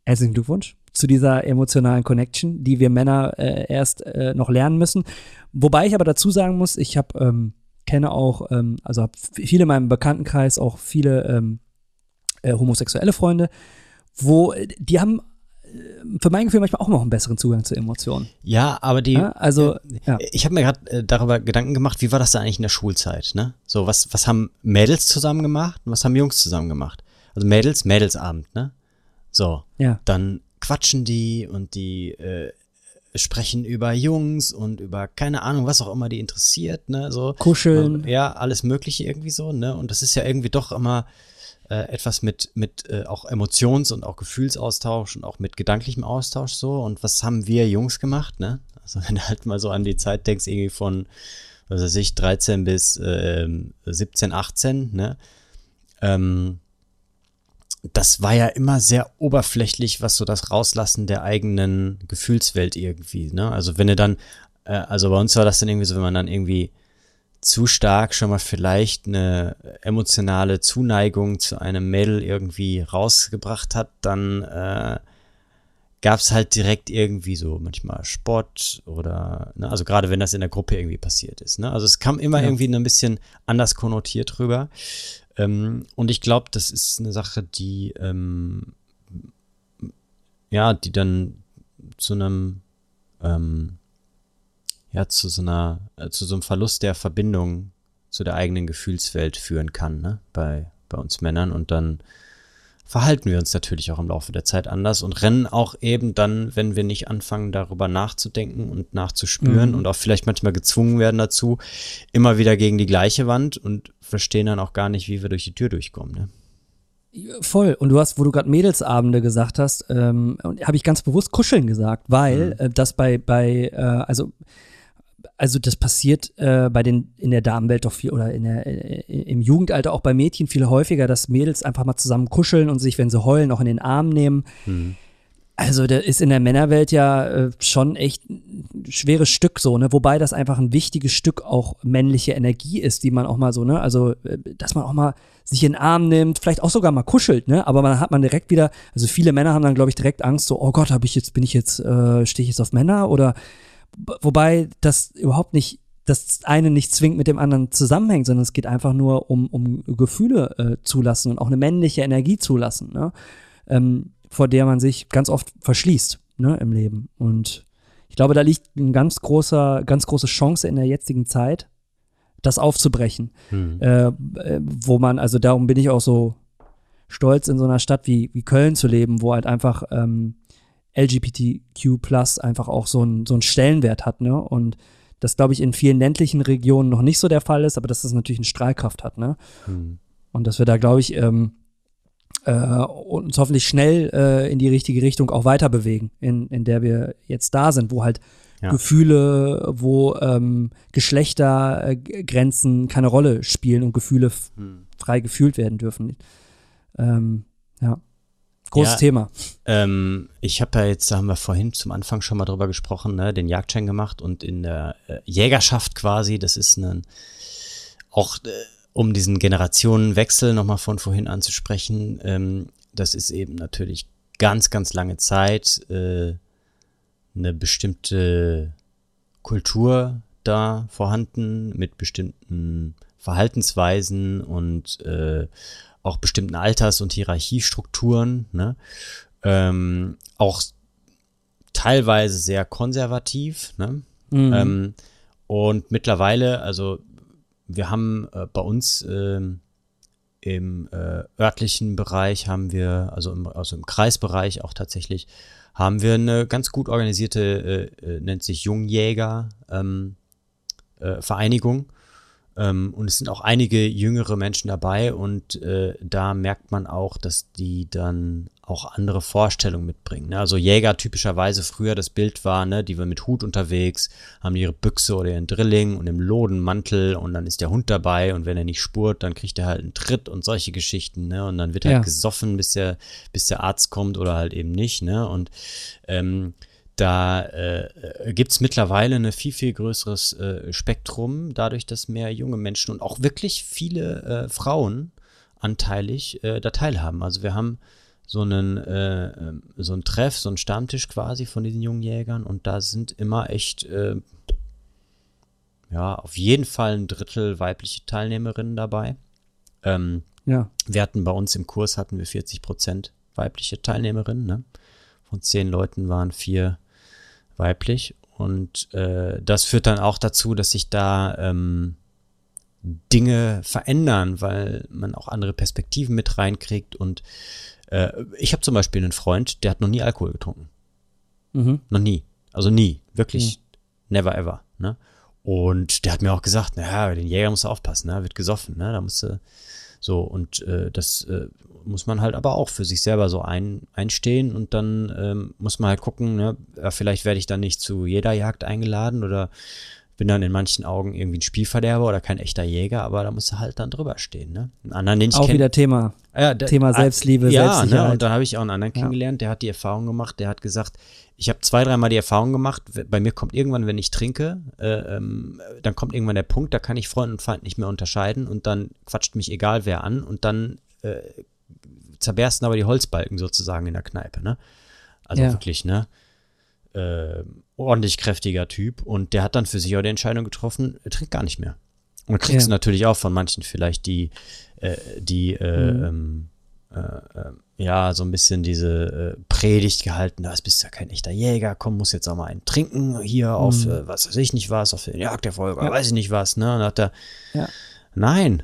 herzlichen Glückwunsch zu dieser emotionalen Connection, die wir Männer äh, erst äh, noch lernen müssen. Wobei ich aber dazu sagen muss, ich habe ähm, kenne auch, ähm, also habe viele in meinem Bekanntenkreis auch viele ähm, äh, homosexuelle Freunde, wo die haben äh, für mein Gefühl manchmal auch noch einen besseren Zugang zu Emotionen. Ja, aber die. Ja, also, äh, ja. ich habe mir gerade äh, darüber Gedanken gemacht, wie war das da eigentlich in der Schulzeit, ne? So, was, was haben Mädels zusammen gemacht und was haben Jungs zusammen gemacht? Also Mädels, Mädelsabend, ne? So. Ja. Dann quatschen die und die äh, sprechen über Jungs und über keine Ahnung, was auch immer die interessiert, ne? So. Kuscheln. Ja, alles Mögliche irgendwie so, ne? Und das ist ja irgendwie doch immer äh, etwas mit, mit äh, auch Emotions- und auch Gefühlsaustausch und auch mit gedanklichem Austausch so. Und was haben wir Jungs gemacht, ne? Also wenn du halt mal so an die Zeit denkst, irgendwie von, was weiß ich, 13 bis äh, 17, 18, ne? Ähm, das war ja immer sehr oberflächlich, was so das Rauslassen der eigenen Gefühlswelt irgendwie, ne? Also wenn du dann, äh, also bei uns war das dann irgendwie so, wenn man dann irgendwie zu stark schon mal vielleicht eine emotionale Zuneigung zu einem Mädel irgendwie rausgebracht hat, dann äh, gab es halt direkt irgendwie so manchmal Spott oder, ne, also gerade wenn das in der Gruppe irgendwie passiert ist. Ne? Also es kam immer ja. irgendwie ein bisschen anders konnotiert rüber. Ähm, und ich glaube, das ist eine Sache, die ähm, ja, die dann zu einem ähm, ja zu so einer, äh, zu so einem Verlust der Verbindung zu der eigenen Gefühlswelt führen kann, ne? Bei, bei uns Männern. Und dann verhalten wir uns natürlich auch im Laufe der Zeit anders und rennen auch eben dann, wenn wir nicht anfangen, darüber nachzudenken und nachzuspüren mhm. und auch vielleicht manchmal gezwungen werden dazu, immer wieder gegen die gleiche Wand und verstehen dann auch gar nicht, wie wir durch die Tür durchkommen. Ne? Voll. Und du hast, wo du gerade Mädelsabende gesagt hast, ähm, habe ich ganz bewusst Kuscheln gesagt, weil mhm. äh, das bei, bei äh, also also das passiert äh, bei den in der Damenwelt doch viel oder in der, äh, im Jugendalter auch bei Mädchen viel häufiger, dass Mädels einfach mal zusammen kuscheln und sich, wenn sie heulen, auch in den Arm nehmen. Mhm. Also da ist in der Männerwelt ja äh, schon echt ein schweres Stück so, ne? Wobei das einfach ein wichtiges Stück auch männliche Energie ist, die man auch mal so, ne? Also, äh, dass man auch mal sich in den Arm nimmt, vielleicht auch sogar mal kuschelt, ne? Aber man hat man direkt wieder, also viele Männer haben dann, glaube ich, direkt Angst, so, oh Gott, habe ich jetzt, bin ich jetzt, äh, stehe ich jetzt auf Männer oder wobei das überhaupt nicht das eine nicht zwingend mit dem anderen zusammenhängt, sondern es geht einfach nur um, um Gefühle äh, zulassen und auch eine männliche Energie zulassen. Ne? Ähm, vor der man sich ganz oft verschließt ne, im Leben. Und ich glaube, da liegt eine ganz großer, ganz große Chance in der jetzigen Zeit, das aufzubrechen. Hm. Äh, äh, wo man, also darum bin ich auch so stolz, in so einer Stadt wie, wie Köln zu leben, wo halt einfach ähm, LGBTQ einfach auch so, ein, so einen Stellenwert hat, ne? Und das, glaube ich, in vielen ländlichen Regionen noch nicht so der Fall ist, aber dass das natürlich eine Strahlkraft hat, ne? Hm. Und dass wir da, glaube ich, ähm, äh, uns hoffentlich schnell äh, in die richtige Richtung auch weiter bewegen, in, in der wir jetzt da sind, wo halt ja. Gefühle, wo ähm, Geschlechtergrenzen keine Rolle spielen und Gefühle hm. frei gefühlt werden dürfen. Ähm, ja. Großes ja, Thema. Ähm, ich habe ja jetzt, da haben wir vorhin zum Anfang schon mal drüber gesprochen, ne, den Jagdschein gemacht und in der äh, Jägerschaft quasi, das ist ein auch äh, um diesen Generationenwechsel nochmal von vorhin anzusprechen, ähm, das ist eben natürlich ganz, ganz lange Zeit äh, eine bestimmte Kultur da vorhanden mit bestimmten Verhaltensweisen und äh, auch bestimmten Alters- und Hierarchiestrukturen, ne? ähm, auch teilweise sehr konservativ. Ne? Mhm. Ähm, und mittlerweile, also wir haben äh, bei uns äh, im äh, örtlichen Bereich haben wir, also im, also im Kreisbereich auch tatsächlich, haben wir eine ganz gut organisierte, äh, äh, nennt sich Jungjäger ähm, äh, Vereinigung. Ähm, und es sind auch einige jüngere Menschen dabei und äh, da merkt man auch, dass die dann auch andere Vorstellungen mitbringen. Ne? Also Jäger typischerweise früher das Bild war, ne, die waren mit Hut unterwegs, haben ihre Büchse oder ihren Drilling und im Lodenmantel und dann ist der Hund dabei und wenn er nicht spurt, dann kriegt er halt einen Tritt und solche Geschichten, ne? Und dann wird halt ja. gesoffen, bis der, bis der Arzt kommt oder halt eben nicht, ne? Und ähm, da äh, gibt es mittlerweile ein viel, viel größeres äh, Spektrum, dadurch, dass mehr junge Menschen und auch wirklich viele äh, Frauen anteilig äh, da teilhaben. Also wir haben so einen, äh, so einen Treff, so einen Stammtisch quasi von diesen jungen Jägern und da sind immer echt, äh, ja, auf jeden Fall ein Drittel weibliche Teilnehmerinnen dabei. Ähm, ja. Wir hatten bei uns im Kurs hatten wir 40 Prozent weibliche Teilnehmerinnen. Ne? Von zehn Leuten waren vier weiblich. Und äh, das führt dann auch dazu, dass sich da ähm, Dinge verändern, weil man auch andere Perspektiven mit reinkriegt. Und äh, ich habe zum Beispiel einen Freund, der hat noch nie Alkohol getrunken. Mhm. Noch nie. Also nie. Wirklich mhm. never ever. Ne? Und der hat mir auch gesagt, naja, den Jäger musst du aufpassen, ne? wird gesoffen, ne? Da musst du so, und äh, das äh, muss man halt aber auch für sich selber so ein, einstehen und dann ähm, muss man halt gucken, ne, vielleicht werde ich dann nicht zu jeder Jagd eingeladen oder bin dann in manchen Augen irgendwie ein Spielverderber oder kein echter Jäger, aber da muss er halt dann drüber stehen. Ne? Einen anderen, den ich Auch wieder Thema. Ja, der, Thema Selbstliebe, ja, Selbstsicherheit. Ne, und da habe ich auch einen anderen ja. kennengelernt, der hat die Erfahrung gemacht, der hat gesagt, ich habe zwei, dreimal die Erfahrung gemacht, bei mir kommt irgendwann, wenn ich trinke, äh, ähm, dann kommt irgendwann der Punkt, da kann ich Freund und Feind nicht mehr unterscheiden und dann quatscht mich egal wer an und dann äh, zerbersten aber die Holzbalken sozusagen in der Kneipe, ne? Also ja. wirklich, ne? Äh, ordentlich kräftiger Typ und der hat dann für sich auch die Entscheidung getroffen, er trinkt gar nicht mehr. Und kriegst ja. natürlich auch von manchen vielleicht die, äh, die, äh, mhm. ähm, äh, äh, ja, so ein bisschen diese äh, Predigt gehalten, da bist ja kein echter Jäger, komm, muss jetzt auch mal einen trinken hier mhm. auf, was weiß ich nicht was, auf den Jagderfolg, ja. weiß ich nicht was, ne? Und hat er, ja. nein,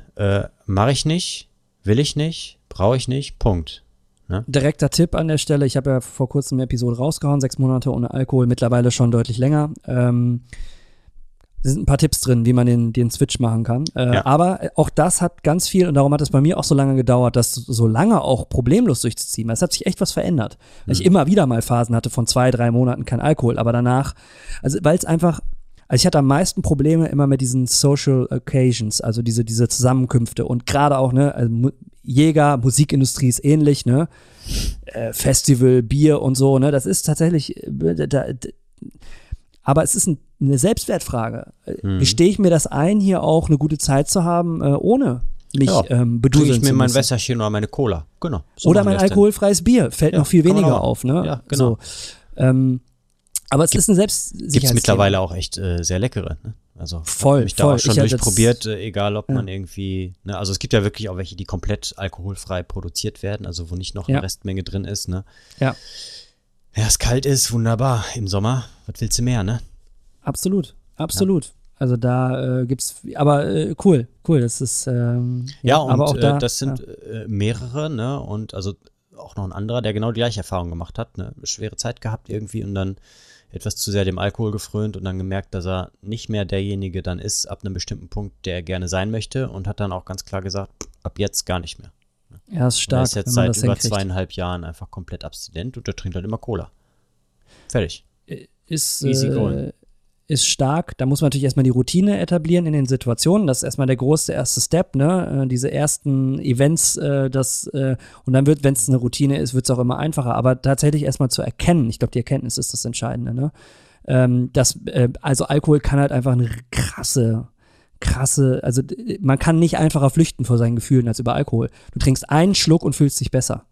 mache ich nicht, will ich nicht, brauche ich nicht, Punkt. Ne? Direkter Tipp an der Stelle, ich habe ja vor kurzem eine Episode rausgehauen, sechs Monate ohne Alkohol, mittlerweile schon deutlich länger. Ähm, sind ein paar Tipps drin, wie man den, den Switch machen kann. Äh, ja. Aber auch das hat ganz viel, und darum hat es bei mir auch so lange gedauert, das so lange auch problemlos durchzuziehen. Es hat sich echt was verändert. Weil mhm. ich immer wieder mal Phasen hatte von zwei, drei Monaten kein Alkohol, aber danach, also weil es einfach, Also ich hatte am meisten Probleme immer mit diesen Social Occasions, also diese, diese Zusammenkünfte und gerade auch, ne, also Jäger, Musikindustrie ist ähnlich, ne? Äh, Festival, Bier und so, ne? Das ist tatsächlich, äh, da, da, aber es ist ein, eine Selbstwertfrage. Mhm. Gestehe ich mir das ein, hier auch eine gute Zeit zu haben, äh, ohne mich ja, ähm, beduseln ich mir mein Wässerchen oder meine Cola, genau. So oder mein alkoholfreies. Bier, fällt ja, noch viel weniger auf, ne? Ja, genau. So, ähm, aber es gibt, ist ein Selbst Gibt es mittlerweile auch echt äh, sehr leckere, ne? Also voll, mich da voll. auch schon durchprobiert, äh, egal ob ja. man irgendwie, ne, also es gibt ja wirklich auch welche, die komplett alkoholfrei produziert werden, also wo nicht noch ja. eine Restmenge drin ist, ne? Ja. Ja, es kalt ist, wunderbar. Im Sommer, was willst du mehr, ne? Absolut, absolut. Ja. Also da äh, gibt's, aber äh, cool, cool. Das ist ähm, ja, und aber auch da, äh, das sind äh, mehrere, ne? Und also auch noch ein anderer, der genau die gleiche Erfahrung gemacht hat, ne? Schwere Zeit gehabt irgendwie und dann etwas zu sehr dem Alkohol gefrönt und dann gemerkt, dass er nicht mehr derjenige dann ist ab einem bestimmten Punkt, der er gerne sein möchte und hat dann auch ganz klar gesagt, ab jetzt gar nicht mehr. Ja, ist stark. Er ist jetzt seit über zweieinhalb Jahren einfach komplett abstinent und der trinkt halt immer Cola. Fertig. Ist, Easy going. Ist stark. Da muss man natürlich erstmal die Routine etablieren in den Situationen. Das ist erstmal der große erste Step, ne? Äh, diese ersten Events, äh, das, äh, und dann wird, wenn es eine Routine ist, wird es auch immer einfacher. Aber tatsächlich erstmal zu erkennen, ich glaube, die Erkenntnis ist das Entscheidende, ne? Ähm, das, also Alkohol kann halt einfach eine krasse, krasse, also man kann nicht einfacher flüchten vor seinen Gefühlen als über Alkohol. Du trinkst einen Schluck und fühlst dich besser.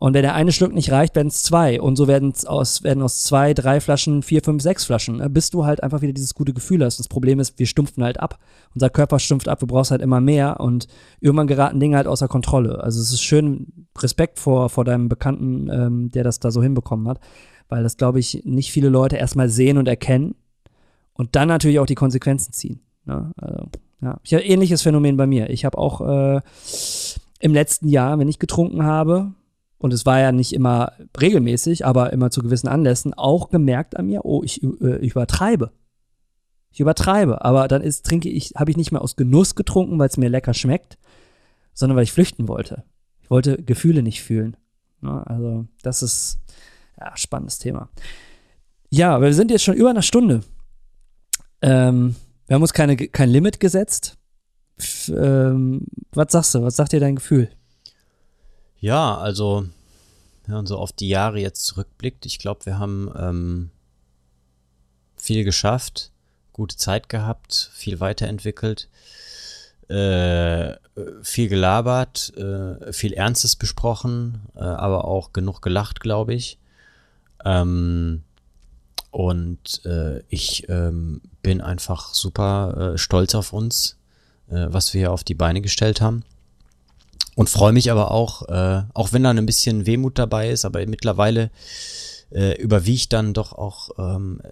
Und wenn der eine Schluck nicht reicht, werden es zwei. Und so werden aus, werden aus zwei, drei Flaschen, vier, fünf, sechs Flaschen, ne? bis du halt einfach wieder dieses gute Gefühl hast. Das Problem ist, wir stumpfen halt ab. Unser Körper stumpft ab, du brauchst halt immer mehr und irgendwann geraten Dinge halt außer Kontrolle. Also es ist schön, Respekt vor, vor deinem Bekannten, ähm, der das da so hinbekommen hat, weil das, glaube ich, nicht viele Leute erstmal sehen und erkennen und dann natürlich auch die Konsequenzen ziehen. Ne? Also, ja. Ich habe ähnliches Phänomen bei mir. Ich habe auch äh, im letzten Jahr, wenn ich getrunken habe, und es war ja nicht immer regelmäßig, aber immer zu gewissen Anlässen, auch gemerkt an mir, oh, ich, äh, übertreibe. Ich übertreibe, aber dann ist, trinke ich, habe ich nicht mehr aus Genuss getrunken, weil es mir lecker schmeckt, sondern weil ich flüchten wollte. Ich wollte Gefühle nicht fühlen. Ja, ne, also, das ist ja spannendes Thema. Ja, wir sind jetzt schon über einer Stunde. Ähm, wir haben uns keine, kein Limit gesetzt. F ähm, was sagst du? Was sagt dir dein Gefühl? Ja, also, wenn man so auf die Jahre jetzt zurückblickt, ich glaube, wir haben ähm, viel geschafft, gute Zeit gehabt, viel weiterentwickelt, äh, viel gelabert, äh, viel Ernstes besprochen, äh, aber auch genug gelacht, glaube ich. Ähm, und äh, ich ähm, bin einfach super äh, stolz auf uns, äh, was wir hier auf die Beine gestellt haben. Und freue mich aber auch, äh, auch wenn da ein bisschen Wehmut dabei ist, aber mittlerweile äh, überwiegt dann doch auch, ähm,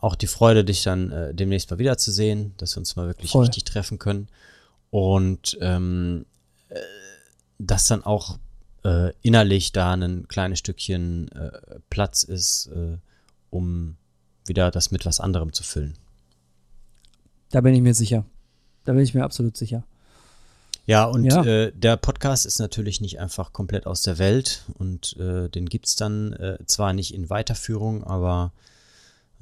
auch die Freude, dich dann äh, demnächst mal wiederzusehen, dass wir uns mal wirklich Voll. richtig treffen können. Und ähm, äh, dass dann auch äh, innerlich da ein kleines Stückchen äh, Platz ist, äh, um wieder das mit was anderem zu füllen. Da bin ich mir sicher. Da bin ich mir absolut sicher. Ja, und ja. Äh, der Podcast ist natürlich nicht einfach komplett aus der Welt und äh, den gibt es dann äh, zwar nicht in Weiterführung, aber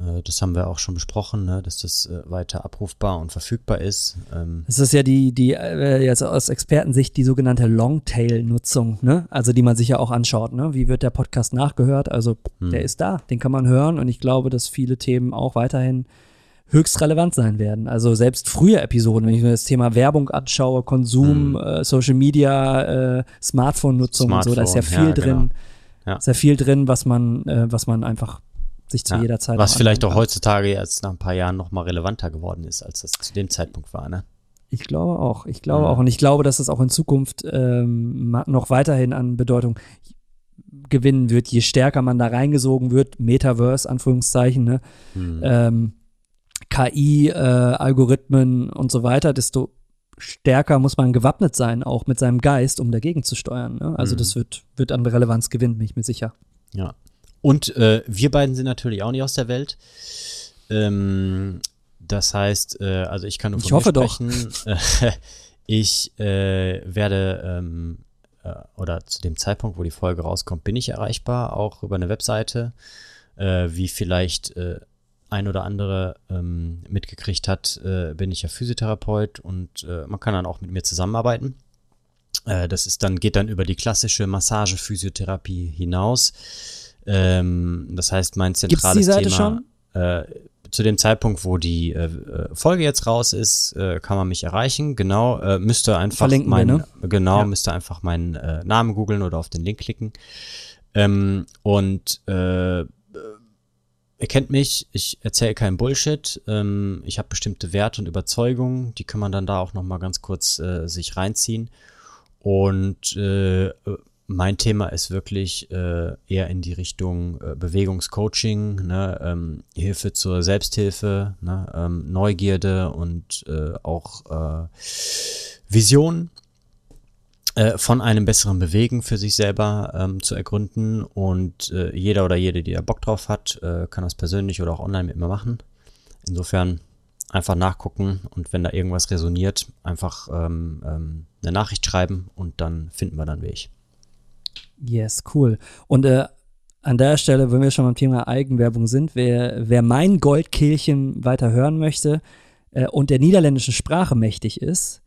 äh, das haben wir auch schon besprochen, ne, dass das äh, weiter abrufbar und verfügbar ist. Ähm. Es ist ja die, die äh, jetzt aus Expertensicht die sogenannte Longtail-Nutzung, ne? Also die man sich ja auch anschaut, ne? Wie wird der Podcast nachgehört? Also hm. der ist da, den kann man hören und ich glaube, dass viele Themen auch weiterhin höchst relevant sein werden. Also selbst frühe Episoden, wenn ich mir das Thema Werbung anschaue, Konsum, hm. äh, Social Media, äh, Smartphone-Nutzung Smartphone, und so, da ist ja viel ja, drin. Genau. Ja. Ist ja viel drin, was man, äh, was man einfach sich zu ja, jeder Zeit. Was vielleicht auch heutzutage jetzt nach ein paar Jahren noch mal relevanter geworden ist, als das zu dem Zeitpunkt war, ne? Ich glaube auch. Ich glaube ja. auch. Und ich glaube, dass es auch in Zukunft ähm, noch weiterhin an Bedeutung gewinnen wird, je stärker man da reingesogen wird, Metaverse, Anführungszeichen, ne? Hm. Ähm, KI-Algorithmen äh, und so weiter, desto stärker muss man gewappnet sein, auch mit seinem Geist, um dagegen zu steuern. Ne? Also mhm. das wird, wird an Relevanz gewinnen, bin ich mir sicher. Ja. Und äh, wir beiden sind natürlich auch nicht aus der Welt. Ähm, das heißt, äh, also ich kann nur von ich hoffe sprechen. Doch. ich äh, werde ähm, äh, oder zu dem Zeitpunkt, wo die Folge rauskommt, bin ich erreichbar, auch über eine Webseite, äh, wie vielleicht ein oder andere ähm, mitgekriegt hat, äh, bin ich ja Physiotherapeut und äh, man kann dann auch mit mir zusammenarbeiten. Äh, das ist dann, geht dann über die klassische Massage-Physiotherapie hinaus. Ähm, das heißt, mein zentrales Gibt's die Seite Thema. schon? Äh, zu dem Zeitpunkt, wo die äh, Folge jetzt raus ist, äh, kann man mich erreichen. Genau, äh, müsste einfach Verlinken wir, mein, ne? genau, Ja. müsste einfach meinen äh, Namen googeln oder auf den Link klicken. Ähm, und äh, ihr kennt mich, ich erzähle keinen Bullshit. Ähm, ich habe bestimmte Werte und Überzeugungen, die kann man dann da auch noch mal ganz kurz äh, sich reinziehen. Und äh, mein Thema ist wirklich äh, eher in die Richtung äh, Bewegungscoaching, ne, ähm, Hilfe zur Selbsthilfe, ne, ähm, Neugierde und äh, auch äh, Vision äh, von einem besseren Bewegen für sich selber ähm, zu ergründen. Und äh, jeder oder jede, die da Bock drauf hat, äh, kann das persönlich oder auch online mit mir machen. Insofern einfach nachgucken und wenn da irgendwas resoniert, einfach ähm, ähm, eine Nachricht schreiben und dann finden wir dann Weg. Yes, cool. Und äh, an der Stelle, wenn wir schon beim Thema Eigenwerbung sind, wer, wer mein Goldkehlchen weiter hören möchte äh, und der niederländischen Sprache mächtig ist,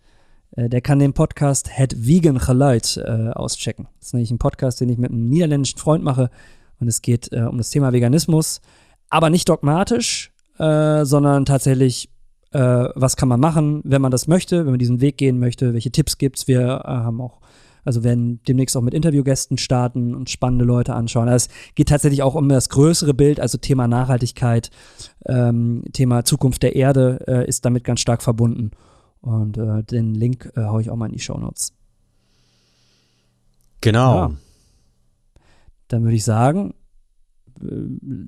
der kann den Podcast Het Vegan Geluid äh, auschecken. Das ist nämlich ein Podcast, den ich mit einem niederländischen Freund mache und es geht äh, um das Thema Veganismus, aber nicht dogmatisch, äh, sondern tatsächlich, äh, was kann man machen, wenn man das möchte, wenn man diesen Weg gehen möchte, welche Tipps gibt's. Wir äh, haben auch also werden demnächst auch mit Interviewgästen starten und spannende Leute anschauen. Also es geht tatsächlich auch um das größere Bild, also Thema Nachhaltigkeit, ähm, Thema Zukunft der Erde äh, ist damit ganz stark verbunden. Und äh, den Link äh, haue ich auch mal in die Show Notes. Genau. Ja. Dann würde ich sagen, äh,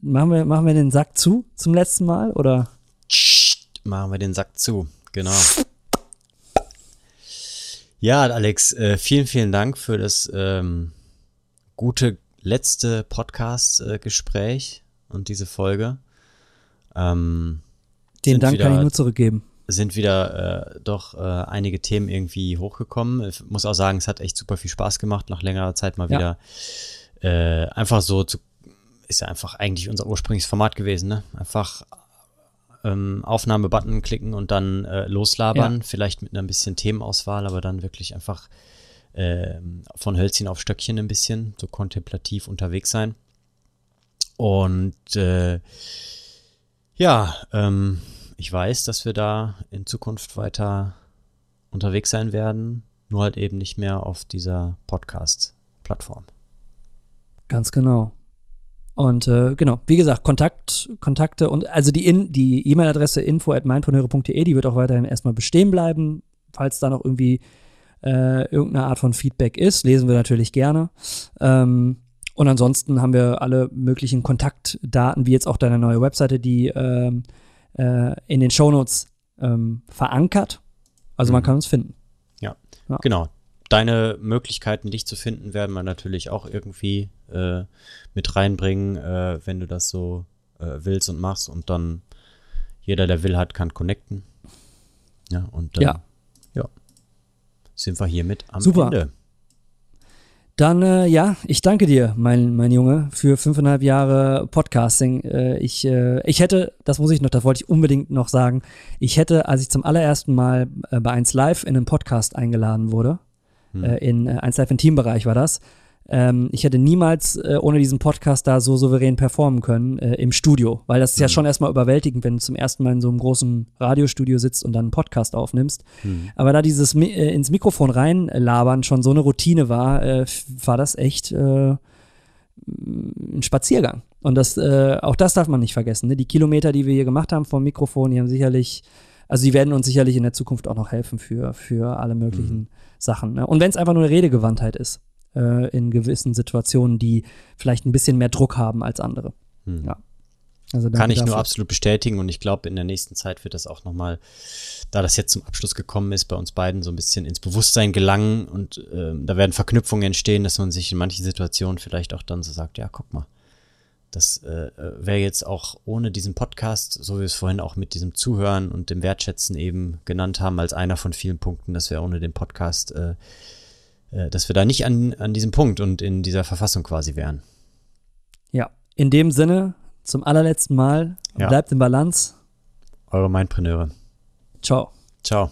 machen wir, machen wir den Sack zu zum letzten Mal oder? Machen wir den Sack zu. Genau. Ja, Alex, äh, vielen, vielen Dank für das ähm, gute letzte Podcast-Gespräch und diese Folge. Ähm, Den Dank kann wieder- ich nur zurückgeben. Sind wieder äh, doch äh, einige Themen irgendwie hochgekommen. Ich muss auch sagen, es hat echt super viel Spaß gemacht, nach längerer Zeit mal Ja. wieder äh, einfach so zu, ist ja einfach eigentlich unser ursprüngliches Format gewesen, ne? Einfach ähm, Aufnahme-Button klicken und dann äh, loslabern, vielleicht mit einer ein bisschen Themenauswahl, aber dann wirklich einfach ähm, von Hölzchen auf Stöckchen ein bisschen, so kontemplativ unterwegs sein. Und äh, ja, ähm, ich weiß, dass wir da in Zukunft weiter unterwegs sein werden, nur halt eben nicht mehr auf dieser Podcast-Plattform. Ganz genau. Und äh, genau, wie gesagt, Kontakt, Kontakte und also die die E-Mail-Adresse info at die wird auch weiterhin erstmal bestehen bleiben. Falls da noch irgendwie äh, irgendeine Art von Feedback ist, lesen wir natürlich gerne. Ähm, und ansonsten haben wir alle möglichen Kontaktdaten, wie jetzt auch deine neue Webseite, die ähm, äh, in den Shownotes ähm, verankert. Also man Mhm. kann uns finden. Ja, Ja. genau. Deine Möglichkeiten, dich zu finden, werden wir natürlich auch irgendwie äh, mit reinbringen, äh, wenn du das so äh, willst und machst. Und dann jeder, der will, hat, kann connecten. Ja, und dann Ja. ja, sind wir hiermit am Super. Ende. Dann, äh, ja, ich danke dir, mein, mein Junge, für fünfeinhalb Jahre Podcasting. Äh, ich, äh, ich hätte, das muss ich noch, das wollte ich unbedingt noch sagen, ich hätte, als ich zum allerersten Mal äh, bei 1 Live in einen Podcast eingeladen wurde, äh, in äh, 1 Live im Teambereich war das, ähm, ich hätte niemals äh, ohne diesen Podcast da so souverän performen können äh, im Studio, weil das ist ja schon erstmal überwältigend, wenn du zum ersten Mal in so einem großen Radiostudio sitzt und dann einen Podcast aufnimmst. Aber da dieses Mi äh, ins Mikrofon reinlabern schon so eine Routine war, äh, war das echt äh, ein Spaziergang. Und das, äh, auch das darf man nicht vergessen. Ne? Die Kilometer, die wir hier gemacht haben vom Mikrofon, die haben sicherlich, also die werden uns sicherlich in der Zukunft auch noch helfen für, für alle möglichen Sachen. Ne? Und wenn es einfach nur eine Redegewandtheit ist, äh, in gewissen Situationen, die vielleicht ein bisschen mehr Druck haben als andere. Ja. Also Kann ich nur dafür. absolut bestätigen und ich glaube, in der nächsten Zeit wird das auch nochmal, da das jetzt zum Abschluss gekommen ist, bei uns beiden so ein bisschen ins Bewusstsein gelangen und ähm, da werden Verknüpfungen entstehen, dass man sich in manchen Situationen vielleicht auch dann so sagt, ja, guck mal, das äh, wäre jetzt auch ohne diesen Podcast, so wie wir es vorhin auch mit diesem Zuhören und dem Wertschätzen eben genannt haben, als einer von vielen Punkten, dass wir ohne den Podcast, äh, äh, dass wir da nicht an, an diesem Punkt und in dieser Verfassung quasi wären. Ja, in dem Sinne, zum allerletzten Mal. Ja. Bleibt in Balance. Eure Mindpreneure. Ciao. Ciao.